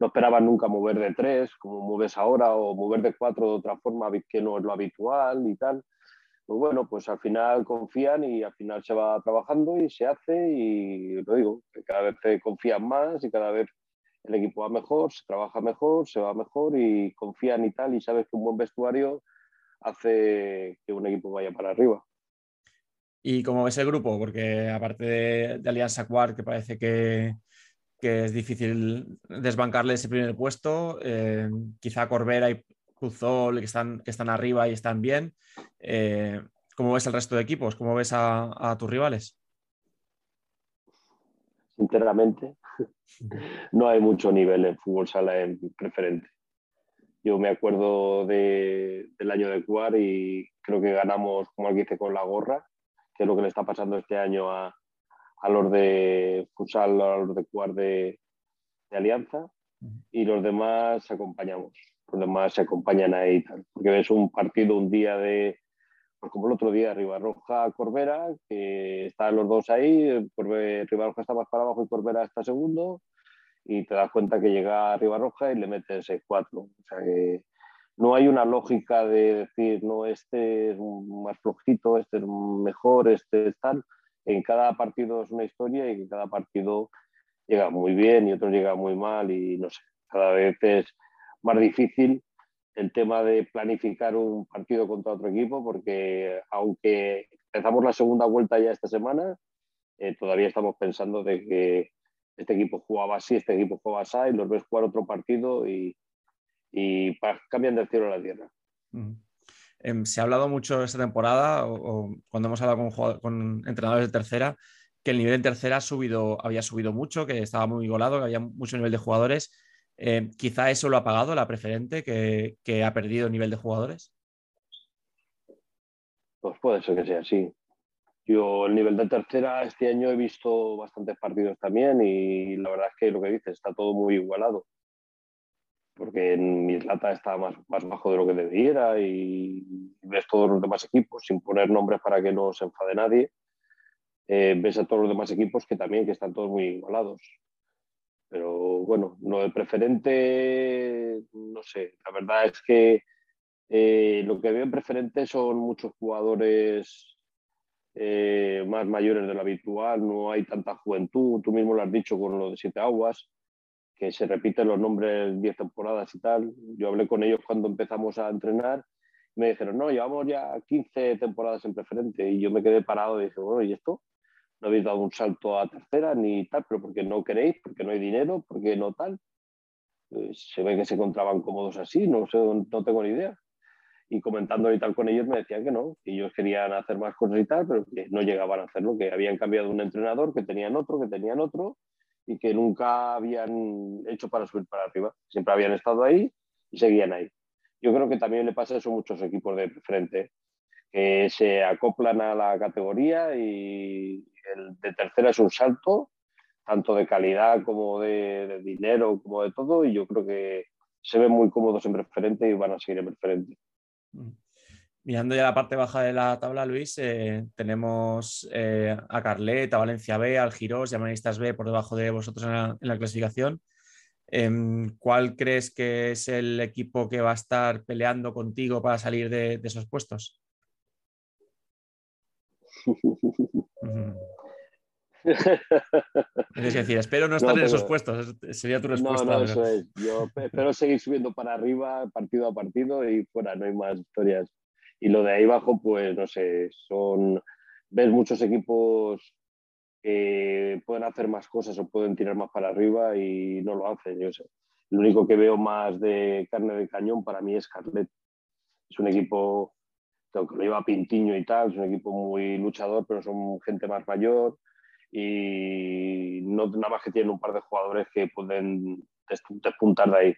C: no esperaban nunca mover de tres, como mueves ahora, o mover de cuatro de otra forma que no es lo habitual y tal. Pues bueno, pues al final confían y al final se va trabajando y se hace y lo digo, que cada vez se confían más y cada vez el equipo va mejor, se trabaja mejor, se va mejor y confían y tal y sabes que un buen vestuario hace que un equipo vaya para arriba.
B: ¿Y cómo ves el grupo? Porque aparte de, Alianza Quart, que parece que, es difícil desbancarle ese primer puesto, eh, quizá Corbera y Puzol que están, que están arriba y están bien. Eh, ¿Cómo ves el resto de equipos? ¿Cómo ves a, tus rivales?
C: Sinceramente, no hay mucho nivel en fútbol sala en preferente. Yo me acuerdo del año de Cuar y creo que ganamos, como alguien dice, con la gorra que es lo que le está pasando este año a, los de futsal, a los de Cuar de, Alianza, y los demás acompañamos. Los demás se acompañan ahí, tal, porque ves un partido un día de, pues como el otro día, Ribarroja Corbera, que están los dos ahí, Ribarroja está más para abajo y Corbera está segundo, y te das cuenta que llega Ribarroja y le metes 6-4. O sea que no hay una lógica de decir, no, este es más flojito, este es mejor, este es tal. En cada partido es una historia y en cada partido llega muy bien y otro llega muy mal y no sé, cada vez es más difícil el tema de planificar un partido contra otro equipo porque aunque empezamos la segunda vuelta ya esta semana, eh, todavía estamos pensando de que este equipo jugaba así, este equipo jugaba así y los ves jugar otro partido y, y cambian del cielo a la tierra.
B: Em, se ha hablado mucho esta temporada, o, cuando hemos hablado con, entrenadores de tercera, que el nivel en tercera ha subido, había subido mucho, que estaba muy golado, que había mucho nivel de jugadores. Em, quizá eso lo ha pagado la preferente, que, que, ha perdido nivel de jugadores.
C: Pues puede ser que sea así. Yo el nivel de tercera este año he visto bastantes partidos también y la verdad es que lo que dices está todo muy igualado porque en Mislata está más, más bajo de lo que debiera y ves todos los demás equipos, sin poner nombres para que no se enfade nadie, eh, ves a todos los demás equipos que también que están todos muy igualados. Pero bueno, lo de preferente, no sé, la verdad es que eh, lo que veo en preferente son muchos jugadores eh, más mayores de lo habitual, no hay tanta juventud, tú mismo lo has dicho con lo de Siete Aguas, que se repiten los nombres 10 temporadas y tal. Yo hablé con ellos cuando empezamos a entrenar y me dijeron, no, llevamos ya 15 temporadas en preferente y yo me quedé parado y dije, bueno, ¿y esto? No habéis dado un salto a tercera ni tal, pero porque no queréis, porque no hay dinero, porque no tal. Pues se ve que se encontraban cómodos así, no, sé, no tengo ni idea. Y comentando y tal con ellos me decían que no, que ellos querían hacer más cosas y tal, pero que no llegaban a hacerlo, que habían cambiado un entrenador, que tenían otro, que tenían otro, y que nunca habían hecho para subir para arriba. Siempre habían estado ahí y seguían ahí. Yo creo que también le pasa eso a muchos equipos de frente, que se acoplan a la categoría y el de tercera es un salto, tanto de calidad como de, dinero, como de todo, y yo creo que se ven muy cómodos en preferente y van a seguir en preferente.
B: Mm. Mirando ya la parte baja de la tabla, Luis, eh, tenemos eh, a Carlet, a Valencia B, al Girós y a Manistas B por debajo de vosotros en la, clasificación. Em, ¿Cuál crees que es el equipo que va a estar peleando contigo para salir de, esos puestos? Es decir, espero no estar en esos puestos, sería tu respuesta.
C: No, no, eso es. Yo espero seguir subiendo para arriba, partido a partido y fuera, no hay más historias. Y lo de ahí abajo, pues no sé, son. Ves muchos equipos que pueden hacer más cosas o pueden tirar más para arriba y no lo hacen. Yo sé. Lo único que veo más de carne de cañón para mí es Carlet. Es un equipo que lo lleva Pintiño y tal, es un equipo muy luchador, pero son gente más mayor y no nada más que tienen un par de jugadores que pueden despuntar de ahí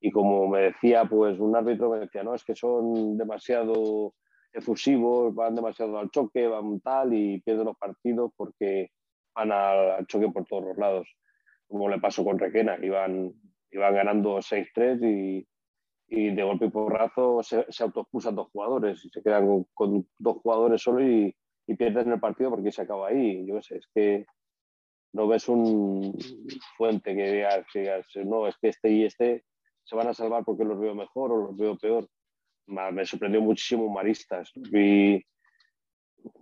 C: y como me decía, pues un árbitro me decía, no, es que son demasiado efusivos, van demasiado al choque, van tal y pierden los partidos porque van al, choque por todos los lados. Como le pasó con Requena, iban, iban ganando 6-3 y, y, de golpe y porrazo se, se autoexpulsan dos jugadores y se quedan con, dos jugadores solo y, y pierden el partido porque se acaba ahí. Yo sé, es que no ves un fuente que digas, no, es que este y este se van a salvar porque los veo mejor o los veo peor. Me sorprendió muchísimo Maristas, los vi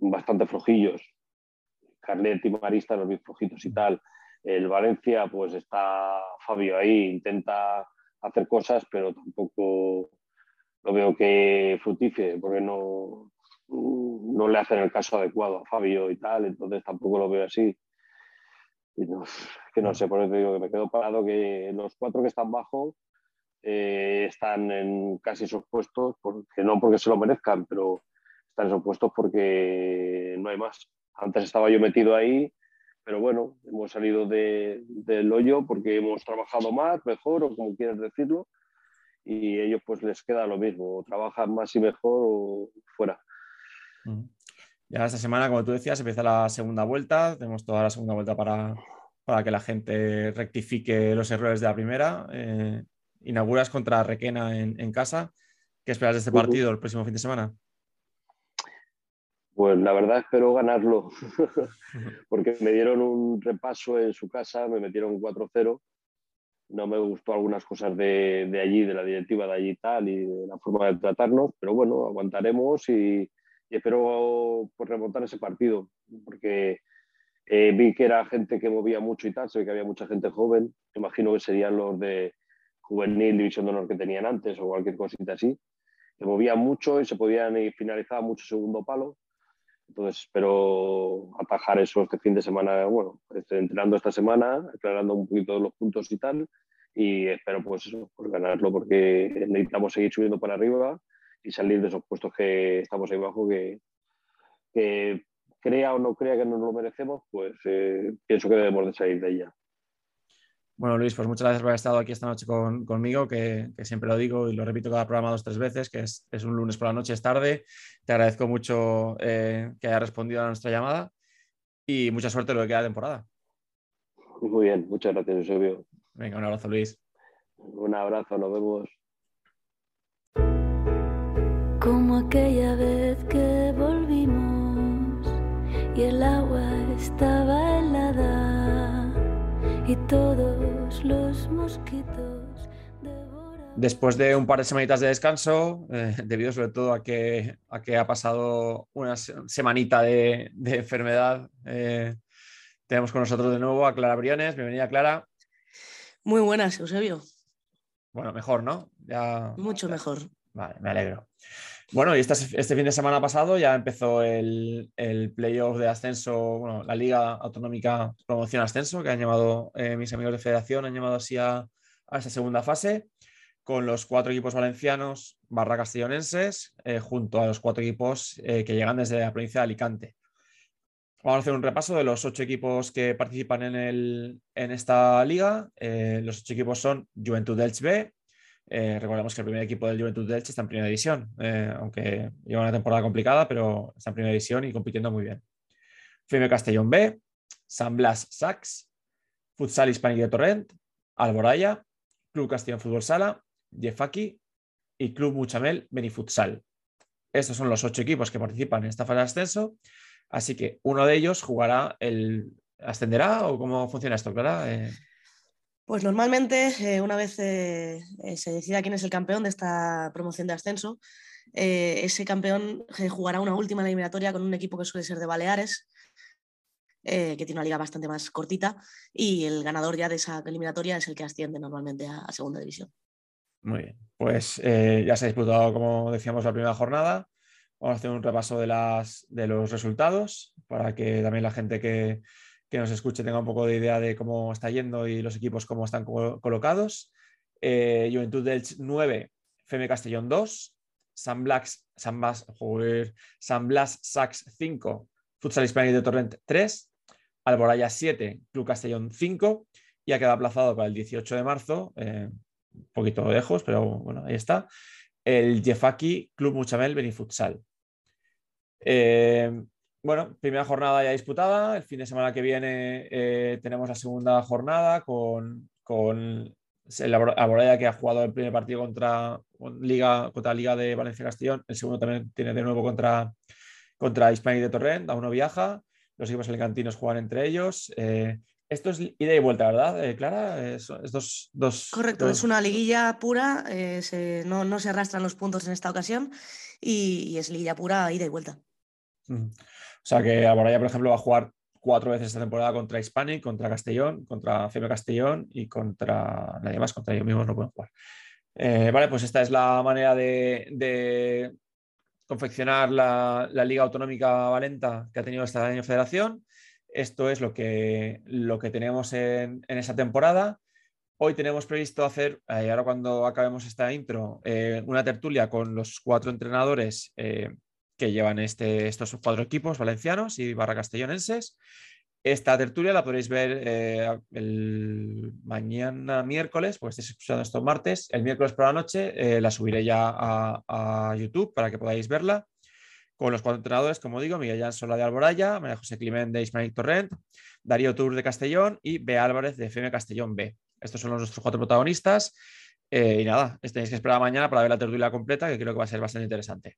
C: bastante flojillos. Carnet y Maristas los vi flojitos y tal. El Valencia, pues está Fabio ahí, intenta hacer cosas, pero tampoco lo veo que fructifique, porque no, no le hacen el caso adecuado a Fabio y tal, entonces tampoco lo veo así. Y no, que no sé, por eso digo que me quedo parado que los cuatro que están bajo eh, están en casi esos puestos, porque, no porque se lo merezcan, pero están en esos puestos porque no hay más. Antes estaba yo metido ahí, pero bueno, hemos salido de, del hoyo porque hemos trabajado más, mejor o como quieras decirlo, y ellos pues les queda lo mismo, o trabajan más y mejor o fuera.
B: Ya esta semana, como tú decías, empieza la segunda vuelta. Tenemos toda la segunda vuelta para, que la gente rectifique los errores de la primera. Eh, inauguras contra Requena en, casa. ¿Qué esperas de este partido el próximo fin de semana?
C: Pues la verdad espero ganarlo, porque me dieron un repaso en su casa, me metieron 4-0. No me gustó algunas cosas de, de, allí, de la directiva de allí y tal, y de la forma de tratarnos, pero bueno, aguantaremos y, y espero pues, remontar ese partido, porque eh, vi que era gente que movía mucho y tal, sé que había mucha gente joven, imagino que serían los de juvenil, división de honor que tenían antes o cualquier cosita así, que movían mucho y se podían finalizar mucho segundo palo. Entonces espero atajar eso este fin de semana, bueno, estoy entrenando esta semana, aclarando un poquito los puntos y tal, y espero pues eso, pues ganarlo porque necesitamos seguir subiendo para arriba y salir de esos puestos que estamos ahí abajo, que, crea o no crea que nos lo merecemos, pues eh, pienso que debemos de salir de ella.
B: Bueno, Luis, pues muchas gracias por haber estado aquí esta noche conmigo, que, siempre lo digo y lo repito cada programa dos o tres veces, que es, un lunes por la noche, es tarde. Te agradezco mucho eh, que hayas respondido a nuestra llamada y mucha suerte en lo que queda de temporada.
C: Muy bien, muchas gracias, Eusebio.
B: Venga, un abrazo, Luis.
C: Un abrazo, nos vemos
D: como aquella vez que volvimos y el agua estaba helada y todos los mosquitos
B: Después de un par de semanitas de descanso, eh, debido sobre todo a que, a que ha pasado una semanita de, enfermedad, eh, tenemos con nosotros de nuevo a Clara Briones. Bienvenida, Clara.
E: Muy buenas, Eusebio.
B: Bueno, mejor, ¿no?
E: Ya... Mucho mejor.
B: Vale, me alegro. Bueno, y este, fin de semana pasado ya empezó el, el playoff de ascenso, bueno, la Liga Autonómica Promoción Ascenso, que han llamado eh, mis amigos de federación, han llamado así a, a, esta segunda fase, con los cuatro equipos valencianos barra castellonenses, eh, junto a los cuatro equipos eh, que llegan desde la provincia de Alicante. Vamos a hacer un repaso de los ocho equipos que participan en, el, en esta liga. los ocho equipos son Juventud Elche B, eh, recordemos que el primer equipo del Juventud de Elche está en primera división, eh, aunque lleva una temporada complicada, pero está en primera división y compitiendo muy bien. Firme Castellón B, San Blas Sax, Futsal Hispanic de Torrent, Alboraya, Club Castellón Fútbol Sala, Jefaki y Club Muchamel Benifutsal. Estos son los ocho equipos que participan en esta fase de ascenso, así que uno de ellos jugará el... ¿Ascenderá o cómo funciona esto, Clara? Eh,
E: pues normalmente, eh, una vez eh, eh, se decida quién es el campeón de esta promoción de ascenso, ese campeón jugará una última eliminatoria con un equipo que suele ser de Baleares, que tiene una liga bastante más cortita, y el ganador ya de esa eliminatoria es el que asciende normalmente a, segunda división.
B: Muy bien, pues ya se ha disputado, como decíamos, la primera jornada. Vamos a hacer un repaso de, de los resultados para que también la gente que, que nos escuche tenga un poco de idea de cómo está yendo y los equipos cómo están colocados. Eh, Juventud del 9, Feme Castellón 2, San Blas, San Blas, San Blas Sax 5, Futsal Hispanic de Torrent 3, Alboraya 7, Club Castellón 5 y ha quedado aplazado para el 18 de marzo, eh, un poquito lejos, pero bueno, ahí está, el Jefaki Club Muchamel Benifutsal. Eh, bueno, primera jornada ya disputada. El fin de semana que viene eh, tenemos la segunda jornada con, con la que ha jugado el primer partido contra Liga, contra Liga de Valencia Castellón. El segundo también tiene de nuevo contra contra Hispanic de Torrent, aún no viaja, los equipos alicantinos juegan entre ellos. Eh, esto es ida y vuelta, ¿verdad, eh, Clara? Es, dos,
E: Correcto, es una liguilla pura, eh, no, se arrastran los puntos en esta ocasión y, es liguilla pura, ida y vuelta.
B: O sea que Alboraya, por ejemplo, va a jugar cuatro veces esta temporada contra Hispanic, contra Castellón, contra FEME Castellón y contra nadie más, contra ellos mismos no pueden jugar. vale, pues esta es la manera de confeccionar la, Liga Autonómica Valenta que ha tenido esta Federación. Esto es lo que, lo que tenemos en, esa temporada. Hoy tenemos previsto hacer, eh, ahora cuando acabemos esta intro, eh, una tertulia con los cuatro entrenadores eh, que llevan este, estos cuatro equipos valencianos y barra castellonenses. Esta tertulia la podréis ver eh, el mañana miércoles, pues estáis escuchando esto martes. El miércoles por la noche eh, la subiré ya a, YouTube para que podáis verla. Con los cuatro entrenadores, como digo, Miguel Sola de Alboraya, María José Climent de Ismael Torrent, Darío Tour de Castellón y B. Álvarez de FM Castellón B. Estos son los nuestros cuatro protagonistas. Eh, y nada, tenéis que esperar mañana para ver la tertulia completa, que creo que va a ser bastante interesante.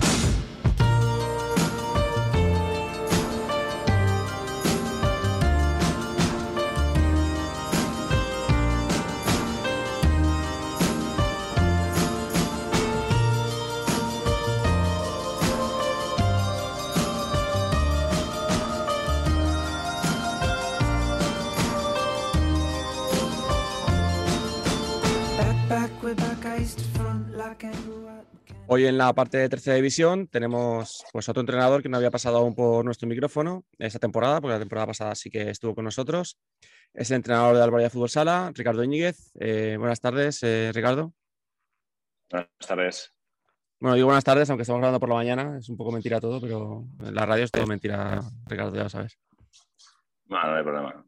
B: Hoy en la parte de tercera división tenemos pues otro entrenador que no había pasado aún por nuestro micrófono esta temporada, porque la temporada pasada sí que estuvo con nosotros. Es el entrenador de Alvarez Fútbol Sala, Ricardo Íñiguez. Eh, buenas tardes, eh, Ricardo.
F: Buenas tardes.
B: Bueno, digo buenas tardes, aunque estamos hablando por la mañana, es un poco mentira todo, pero en la radio es todo mentira, Ricardo, ya lo sabes.
F: No, no hay problema.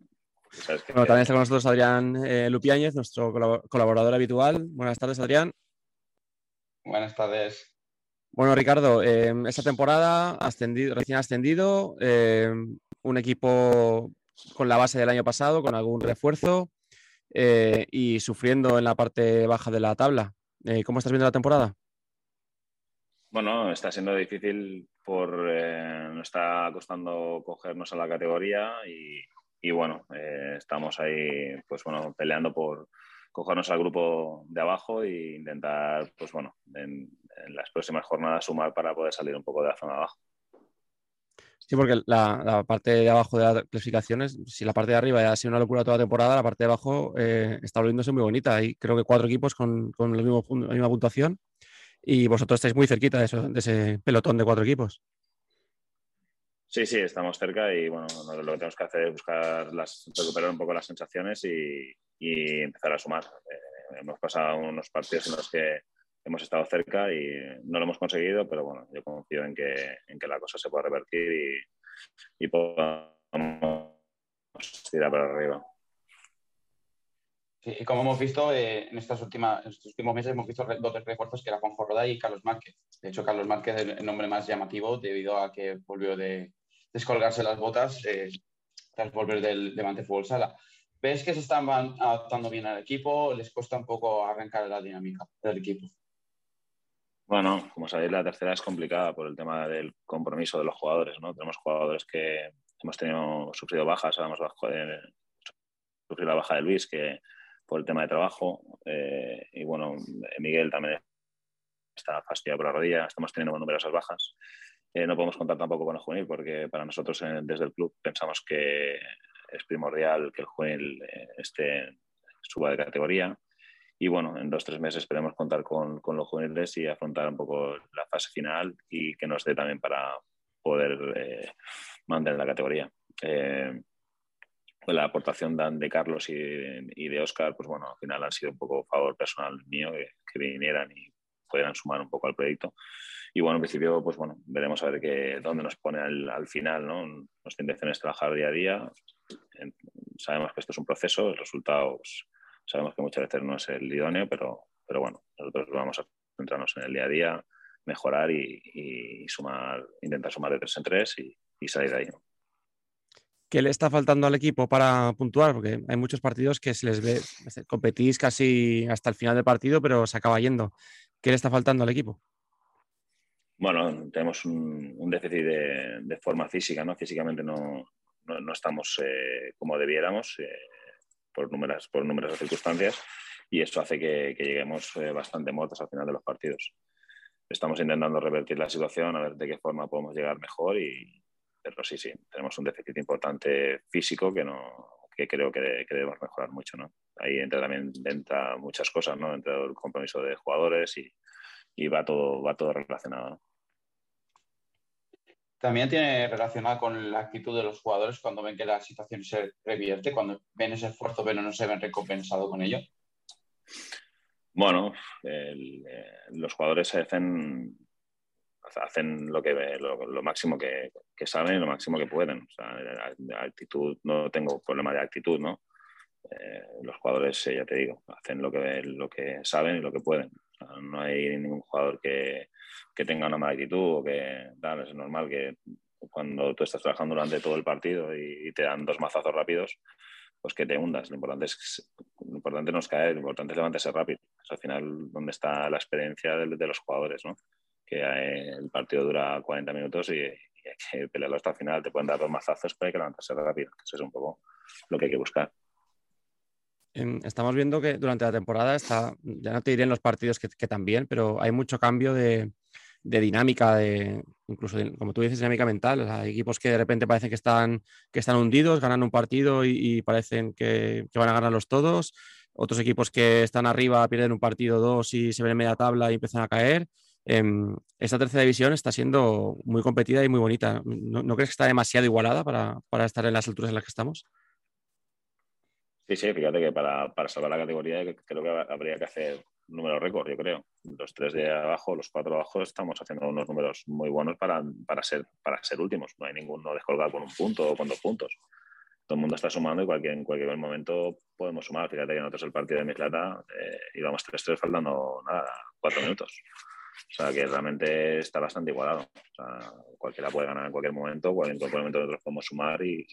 B: Bueno, también está con nosotros Adrián eh, Lupiáñez, nuestro colaborador habitual. Buenas tardes, Adrián.
G: Buenas tardes.
B: Bueno, Ricardo, em, esta temporada ascendido, recién ascendido, em, un equipo con la base del año pasado, con algún refuerzo eh, y sufriendo en la parte baja de la tabla. Eh, ¿Cómo estás viendo la temporada?
F: Bueno, está siendo difícil por eh, nos está costando cogernos a la categoría y, bueno, estamos ahí, pues bueno, peleando por, cogernos al grupo de abajo e intentar, pues bueno, en, las próximas jornadas sumar para poder salir un poco de la zona de abajo.
B: Sí, porque la, parte de abajo de las clasificaciones, si la parte de arriba ya ha sido una locura toda la temporada, la parte de abajo eh, está volviéndose muy bonita. Hay creo que cuatro equipos con, con la misma puntuación y vosotros estáis muy cerquita de, eso, de ese pelotón de cuatro equipos.
F: Sí, sí, estamos cerca y bueno, lo que tenemos que hacer es buscar recuperar un poco las sensaciones y, empezar a sumar. Eh, hemos pasado unos partidos en los que hemos estado cerca y no lo hemos conseguido, pero bueno, yo confío en que, en que la cosa se pueda revertir y, y podamos tirar para arriba.
G: Y como hemos visto eh, en, estos últimos meses, hemos visto dos refuerzos que era Juan Roda y Carlos Márquez. De hecho, Carlos Márquez es el nombre más llamativo debido a que volvió de, descolgarse las botas eh, tras volver del Levante Fútbol Sala. ¿Ves que se están adaptando bien al equipo? ¿Les cuesta un poco arrancar la dinámica del equipo?
F: Bueno, como sabéis, la tercera es complicada por el tema del compromiso de los jugadores. ¿no? Tenemos jugadores que hemos tenido sufrido bajas, hemos eh, sufrido la baja de Luis que por el tema de trabajo. Eh, y bueno, Miguel también está fastidiado por la rodilla. Estamos teniendo numerosas bajas. Eh, no podemos contar tampoco con el juvenil porque para nosotros eh, desde el club pensamos que es primordial que el juvenil eh, esté, suba de categoría. Y bueno, en dos o tres meses esperemos contar con, con, los juveniles y afrontar un poco la fase final y que nos dé también para poder mantener la categoría. la aportación de Carlos y, y, de Oscar, pues bueno, al final han sido un poco favor personal mío que, que vinieran y pudieran sumar un poco al proyecto. Y bueno, en principio, pues bueno, veremos a ver qué, dónde nos pone al, final, ¿no? Nuestra intención es trabajar día a día. Sabemos que esto es un proceso, el resultado pues, sabemos que muchas veces no es el idóneo, pero, pero bueno, nosotros vamos a centrarnos en el día a día, mejorar y, sumar, intentar sumar de tres en tres y, salir de ahí.
H: ¿Qué le está faltando al equipo para puntuar? Porque hay muchos partidos que se les ve, competís casi hasta el final del partido, pero se acaba yendo. ¿Qué le está faltando al equipo?
F: Bueno, tenemos un, déficit de, forma física, ¿no? Físicamente no, no, estamos eh, como debiéramos eh, por, numerosas, por numerosas circunstancias y eso hace que, lleguemos eh, bastante muertos al final de los partidos. Estamos intentando revertir la situación, a ver de qué forma podemos llegar mejor y, pero sí, sí, tenemos un déficit importante físico que, no, que creo que, debemos mejorar mucho. ¿no? Ahí entra también entra muchas cosas, ¿no? entra el compromiso de jugadores y, y va, todo, va todo relacionado.
G: También tiene relacionado con la actitud de los jugadores cuando ven que la situación se revierte, cuando ven ese esfuerzo pero no se ven recompensado con ello.
F: Bueno, eh, los jugadores hacen hacen lo que lo, máximo que, saben y lo máximo que pueden. O sea, actitud, no tengo problema de actitud, ¿no? Eh, los jugadores, eh, ya te digo, hacen lo que, lo que saben y lo que pueden. No hay ningún jugador que, tenga una mala actitud o que tal, es normal que cuando tú estás trabajando durante todo el partido y, te dan dos mazazos rápidos, pues que te hundas. Lo importante, es, importante no es caer, lo importante es levantarse rápido. Es al final donde está la experiencia de, los jugadores, ¿no? que el partido dura 40 minutos y, hay que pelearlo hasta el final. Te pueden dar dos mazazos, pero hay que levantarse rápido. Eso es un poco lo que hay que buscar.
H: Em, estamos viendo que durante la temporada está, ya no te diré en los partidos que, también, pero hay mucho cambio de, dinámica, de, incluso como tú dices, dinámica mental. hay equipos que de repente parecen que están, hundidos, ganan un partido y, parecen que, que, van a ganarlos todos. Otros equipos que están arriba pierden un partido, dos y se ven en media tabla y empiezan a caer. Em, esta tercera división está siendo muy competida y muy bonita. ¿No, crees que está demasiado igualada para, estar en las alturas en las que estamos?
F: Sí, sí, fíjate que para, salvar la categoría creo que habría que hacer números récord, yo creo. Los tres de abajo, los cuatro de abajo, estamos haciendo unos números muy buenos para, ser, para ser últimos. No hay ninguno descolgado con un punto o con dos puntos. Todo el mundo está sumando y cualquier, en cualquier momento podemos sumar. Fíjate que nosotros el partido de Mislata eh, íbamos 3-3 faltando nada, cuatro minutos. O sea, que realmente está bastante igualado. O sea, cualquiera puede ganar en cualquier momento, en cualquier momento nosotros podemos sumar y,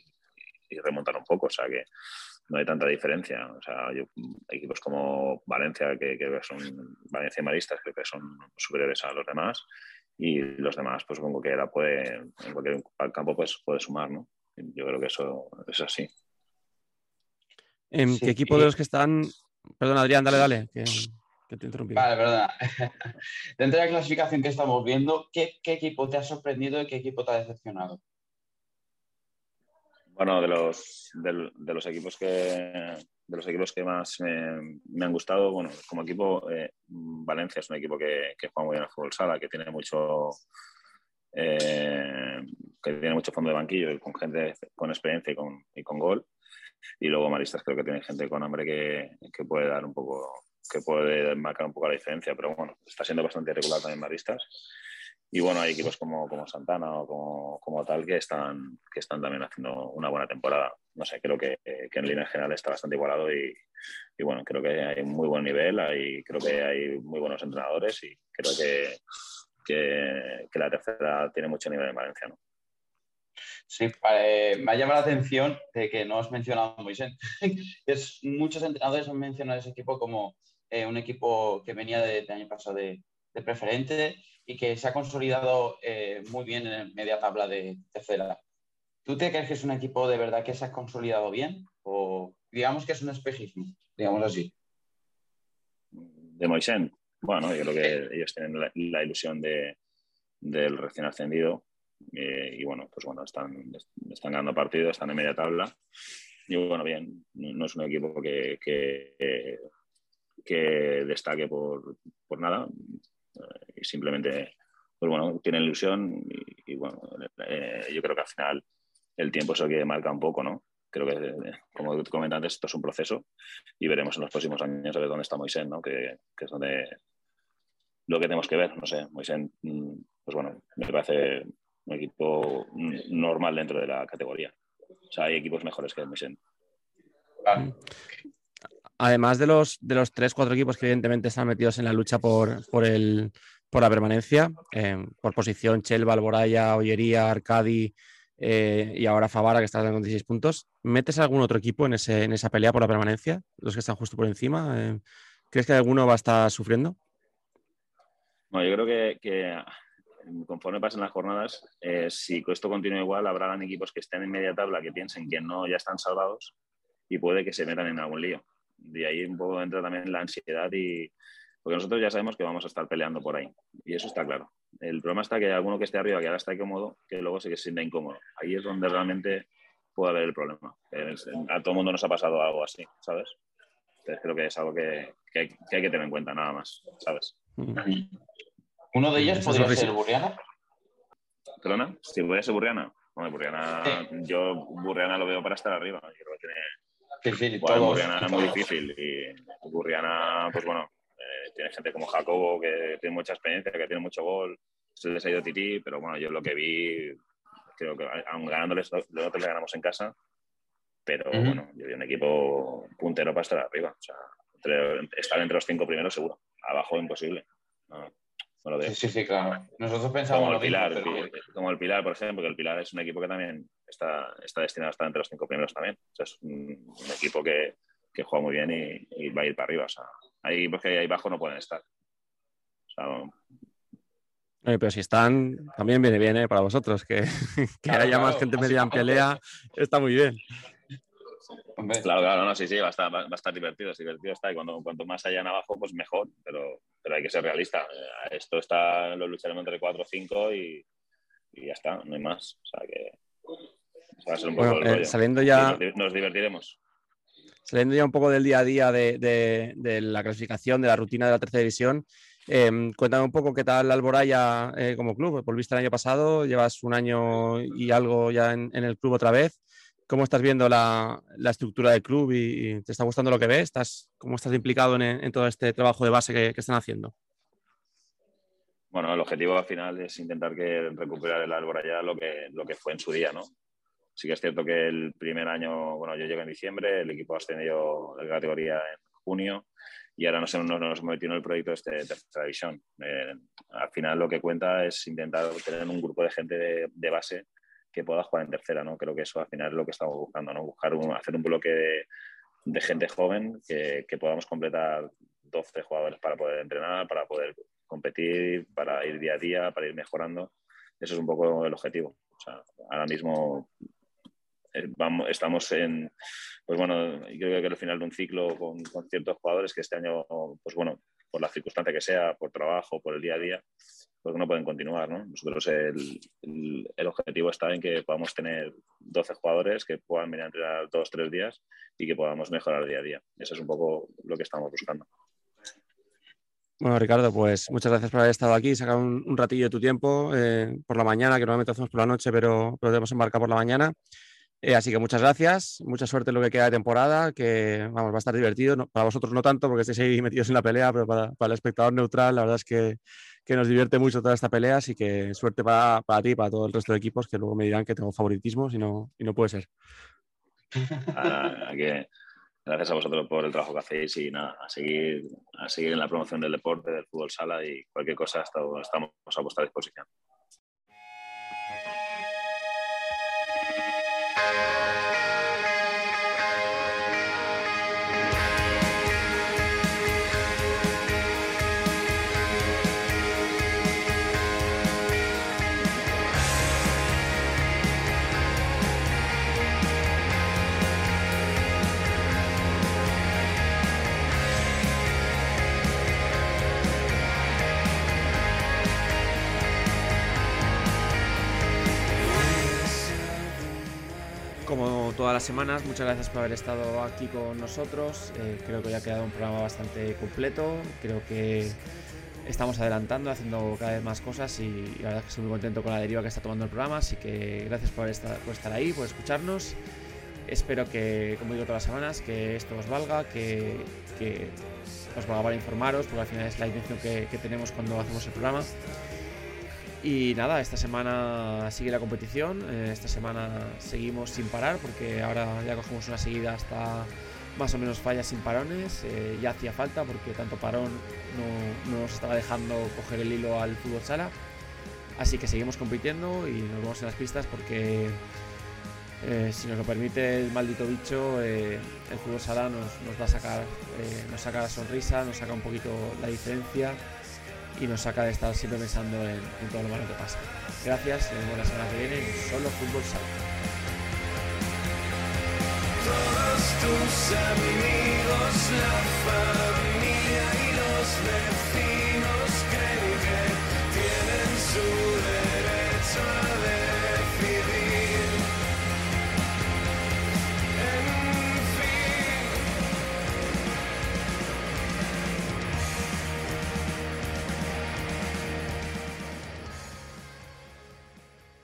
F: remontar un poco. O sea, que no hay tanta diferencia. O sea, equipos como Valencia, que, son Valencia y Maristas, creo que son superiores a los demás. Y los demás, pues supongo que la puede, en cualquier campo pues, puede sumar, ¿no? Yo creo que eso es así.
H: ¿En qué equipo de los que están? Perdón, Adrián, dale, dale.
G: Vale, verdad. Dentro de la clasificación que estamos viendo, ¿qué, equipo te ha sorprendido y qué equipo te ha decepcionado?
F: Bueno, de los, de, los equipos que de los equipos que más me, han gustado, bueno, como equipo, eh, Valencia es un equipo que, juega muy bien al fútbol sala, que tiene mucho eh, que tiene mucho fondo de banquillo y con gente con experiencia y con, y con gol. Y luego Maristas creo que tiene gente con hambre que, que puede dar un poco que puede marcar un poco la diferencia, pero bueno, está siendo bastante regular también Maristas. Y bueno, hay equipos como, como Santana o como, como, tal que están, que están también haciendo una buena temporada. No sé, creo que, que en línea general está bastante igualado y, y, bueno, creo que hay muy buen nivel, hay, creo que hay muy buenos entrenadores y creo que, que, que la tercera tiene mucho nivel en Valencia. ¿no?
G: Sí, eh, me ha llamado la atención de que no has mencionado a Moisés. es, muchos entrenadores han mencionado ese equipo como eh, un equipo que venía del de año pasado de, preferente y que se ha consolidado eh, muy bien en media tabla de tercera. ¿Tú te crees que es un equipo de verdad que se ha consolidado bien? ¿O digamos que es un espejismo, digamos así?
F: De Moisés. Bueno, yo creo que ellos tienen la, ilusión de, del recién ascendido eh, y bueno, pues bueno, están, están ganando partidos, están en media tabla. Y bueno, bien, no es un equipo que, que destaque por, por nada. Y simplemente, pues bueno, tiene ilusión y, bueno, eh, yo creo que al final el tiempo es el que marca un poco, ¿no? Creo que, como comenté antes, esto es un proceso y veremos en los próximos años a ver dónde está Moisés, ¿no? Que, que es donde lo que tenemos que ver, no sé, Moisés, mm, pues bueno, me parece un equipo normal dentro de la categoría. O sea, hay equipos mejores que el Moisés.
H: Además de los, de los tres, cuatro equipos que evidentemente están metidos en la lucha por, por, el, por la permanencia, eh, por posición, Chelva, Alboraya, Ollería, Arcadi, eh, y ahora Favara que está con 16 puntos. ¿Metes algún otro equipo en, ese, en esa pelea por la permanencia? Los que están justo por encima. Eh, ¿Crees que alguno va a estar sufriendo?
F: No, yo creo que, que conforme pasen las jornadas, si esto continúa igual, habrán equipos que estén en media tabla que piensen que no ya están salvados y puede que se metan en algún lío. De ahí un poco entra también la ansiedad y, porque nosotros ya sabemos que vamos a estar peleando por ahí. Y eso está claro. El problema está que hay alguno que esté arriba que ahora está incómodo, que luego se siente incómodo. Ahí es donde realmente puede haber el problema. A todo el mundo nos ha pasado algo así, ¿sabes? Entonces creo que es algo que, hay, que hay, que tener en cuenta nada más, ¿sabes?
G: ¿Uno de ellos podría ser Burriana?
F: ¿Perdona? Si puede ser Burriana. Bueno, Burriana, yo Burriana lo veo para estar arriba. Yo creo que tiene... Sí, sí, Burriana es muy difícil y Burriana, pues bueno, tiene gente como Jacobo que tiene mucha experiencia, que tiene mucho gol, se les ha ido Titi, pero bueno, yo lo que vi, creo que aún ganándoles, nosotros le ganamos en casa, pero bueno, yo vi un equipo puntero para estar arriba, o sea, estar entre los cinco primeros seguro, abajo imposible. No,
G: Sí, sí, claro. Nosotros pensamos
F: como el, Pilar, como el Pilar, por ejemplo, que el Pilar es un equipo que también está, está destinado a estar entre los cinco primeros también. O sea, es un, equipo que, que, juega muy bien y, y, va a ir para arriba. O sea, Ahí, porque ahí abajo no pueden estar.
H: pero si están, también viene bien ¿eh? para vosotros, que, que haya más gente media en pelea, está muy bien.
F: Claro, claro, no, sí, sí, va a estar, va a estar divertido, divertido está, y cuando, cuanto más allá en abajo, pues mejor, pero, pero hay que ser realista. Eh, esto está, lo lucharemos entre 4 o 5 y, y, ya está, no hay más. O sea que va a ser un poco
H: bueno, eh, saliendo ya...
F: nos divertiremos
H: saliendo ya un poco del día a día de, la clasificación, de la rutina de la tercera división, em, cuéntame un poco qué tal Alboraya eh, como club. Volviste el año pasado, llevas un año y algo ya en, el club otra vez. ¿Cómo estás viendo la, estructura del club y, te está gustando lo que ves? ¿Estás, ¿Cómo estás implicado en, todo este trabajo de base que, están haciendo?
F: Bueno, el objetivo al final es intentar que recuperar el Alboraya lo que, lo que fue en su día, ¿no? Sí que es cierto que el primer año, bueno, yo llegué en diciembre, el equipo ha ascendido de categoría en junio y ahora nos, nos, nos hemos metido en el proyecto este de tercera división. Eh, al final lo que cuenta es intentar tener un grupo de gente de, base que pueda jugar en tercera, ¿no? Creo que eso al final es lo que estamos buscando, ¿no? Buscar hacer un bloque de, gente joven que, que, podamos completar 12 jugadores para poder entrenar, para poder competir, para ir día a día, para ir mejorando. Eso es un poco el objetivo. O sea, ahora mismo eh, vamos, estamos en, pues bueno, yo creo que al final de un ciclo con, ciertos jugadores que este año, pues bueno, por la circunstancia que sea, por trabajo, por el día a día, pues no pueden continuar, ¿no? Nosotros el, objetivo está en que podamos tener 12 jugadores que puedan venir a entrenar dos, tres días y que podamos mejorar día a día. Eso es un poco lo que estamos buscando.
H: Bueno, Ricardo, pues muchas gracias por haber estado aquí, sacar un, ratillo de tu tiempo eh, por la mañana, que normalmente hacemos por la noche, pero, pero debemos embarcar por la mañana. Eh, así que muchas gracias, mucha suerte en lo que queda de temporada, que vamos, va a estar divertido. para vosotros no tanto, porque estáis ahí metidos en la pelea, pero para, el espectador neutral, la verdad es que, que, nos divierte mucho toda esta pelea. Así que suerte para, para ti y para todo el resto de equipos, que luego me dirán que tengo favoritismo y no, y no puede ser.
F: Ah, gracias a vosotros por el trabajo que hacéis y nada, a seguir, a seguir en la promoción del deporte, del fútbol sala y cualquier cosa, estamos a vuestra disposición.
B: Semanas. Muchas gracias por haber estado aquí con nosotros. Eh, creo que hoy ha quedado un programa bastante completo. Creo que estamos adelantando, haciendo cada vez más cosas y, la verdad es que estoy muy contento con la deriva que está tomando el programa. Así que gracias por estar, ahí, por escucharnos. Espero que, como digo todas las semanas, que esto os valga, que, os valga para informaros, porque al final es la intención que, que tenemos cuando hacemos el programa. Y nada, esta semana sigue la competición, eh, esta semana seguimos sin parar porque ahora ya cogemos una seguida hasta más o menos fallas sin parones, eh, ya hacía falta porque tanto parón no, nos estaba dejando coger el hilo al fútbol sala. Así que seguimos compitiendo y nos vemos en las pistas porque eh, si nos lo permite el maldito bicho, eh, el fútbol sala nos, va a sacar, eh, nos saca la sonrisa, nos saca un poquito la diferencia y nos saca de estar siempre pensando en, todo lo malo que pasa. Gracias, nos vemos la semana que viene en Solo Fútbol Sala.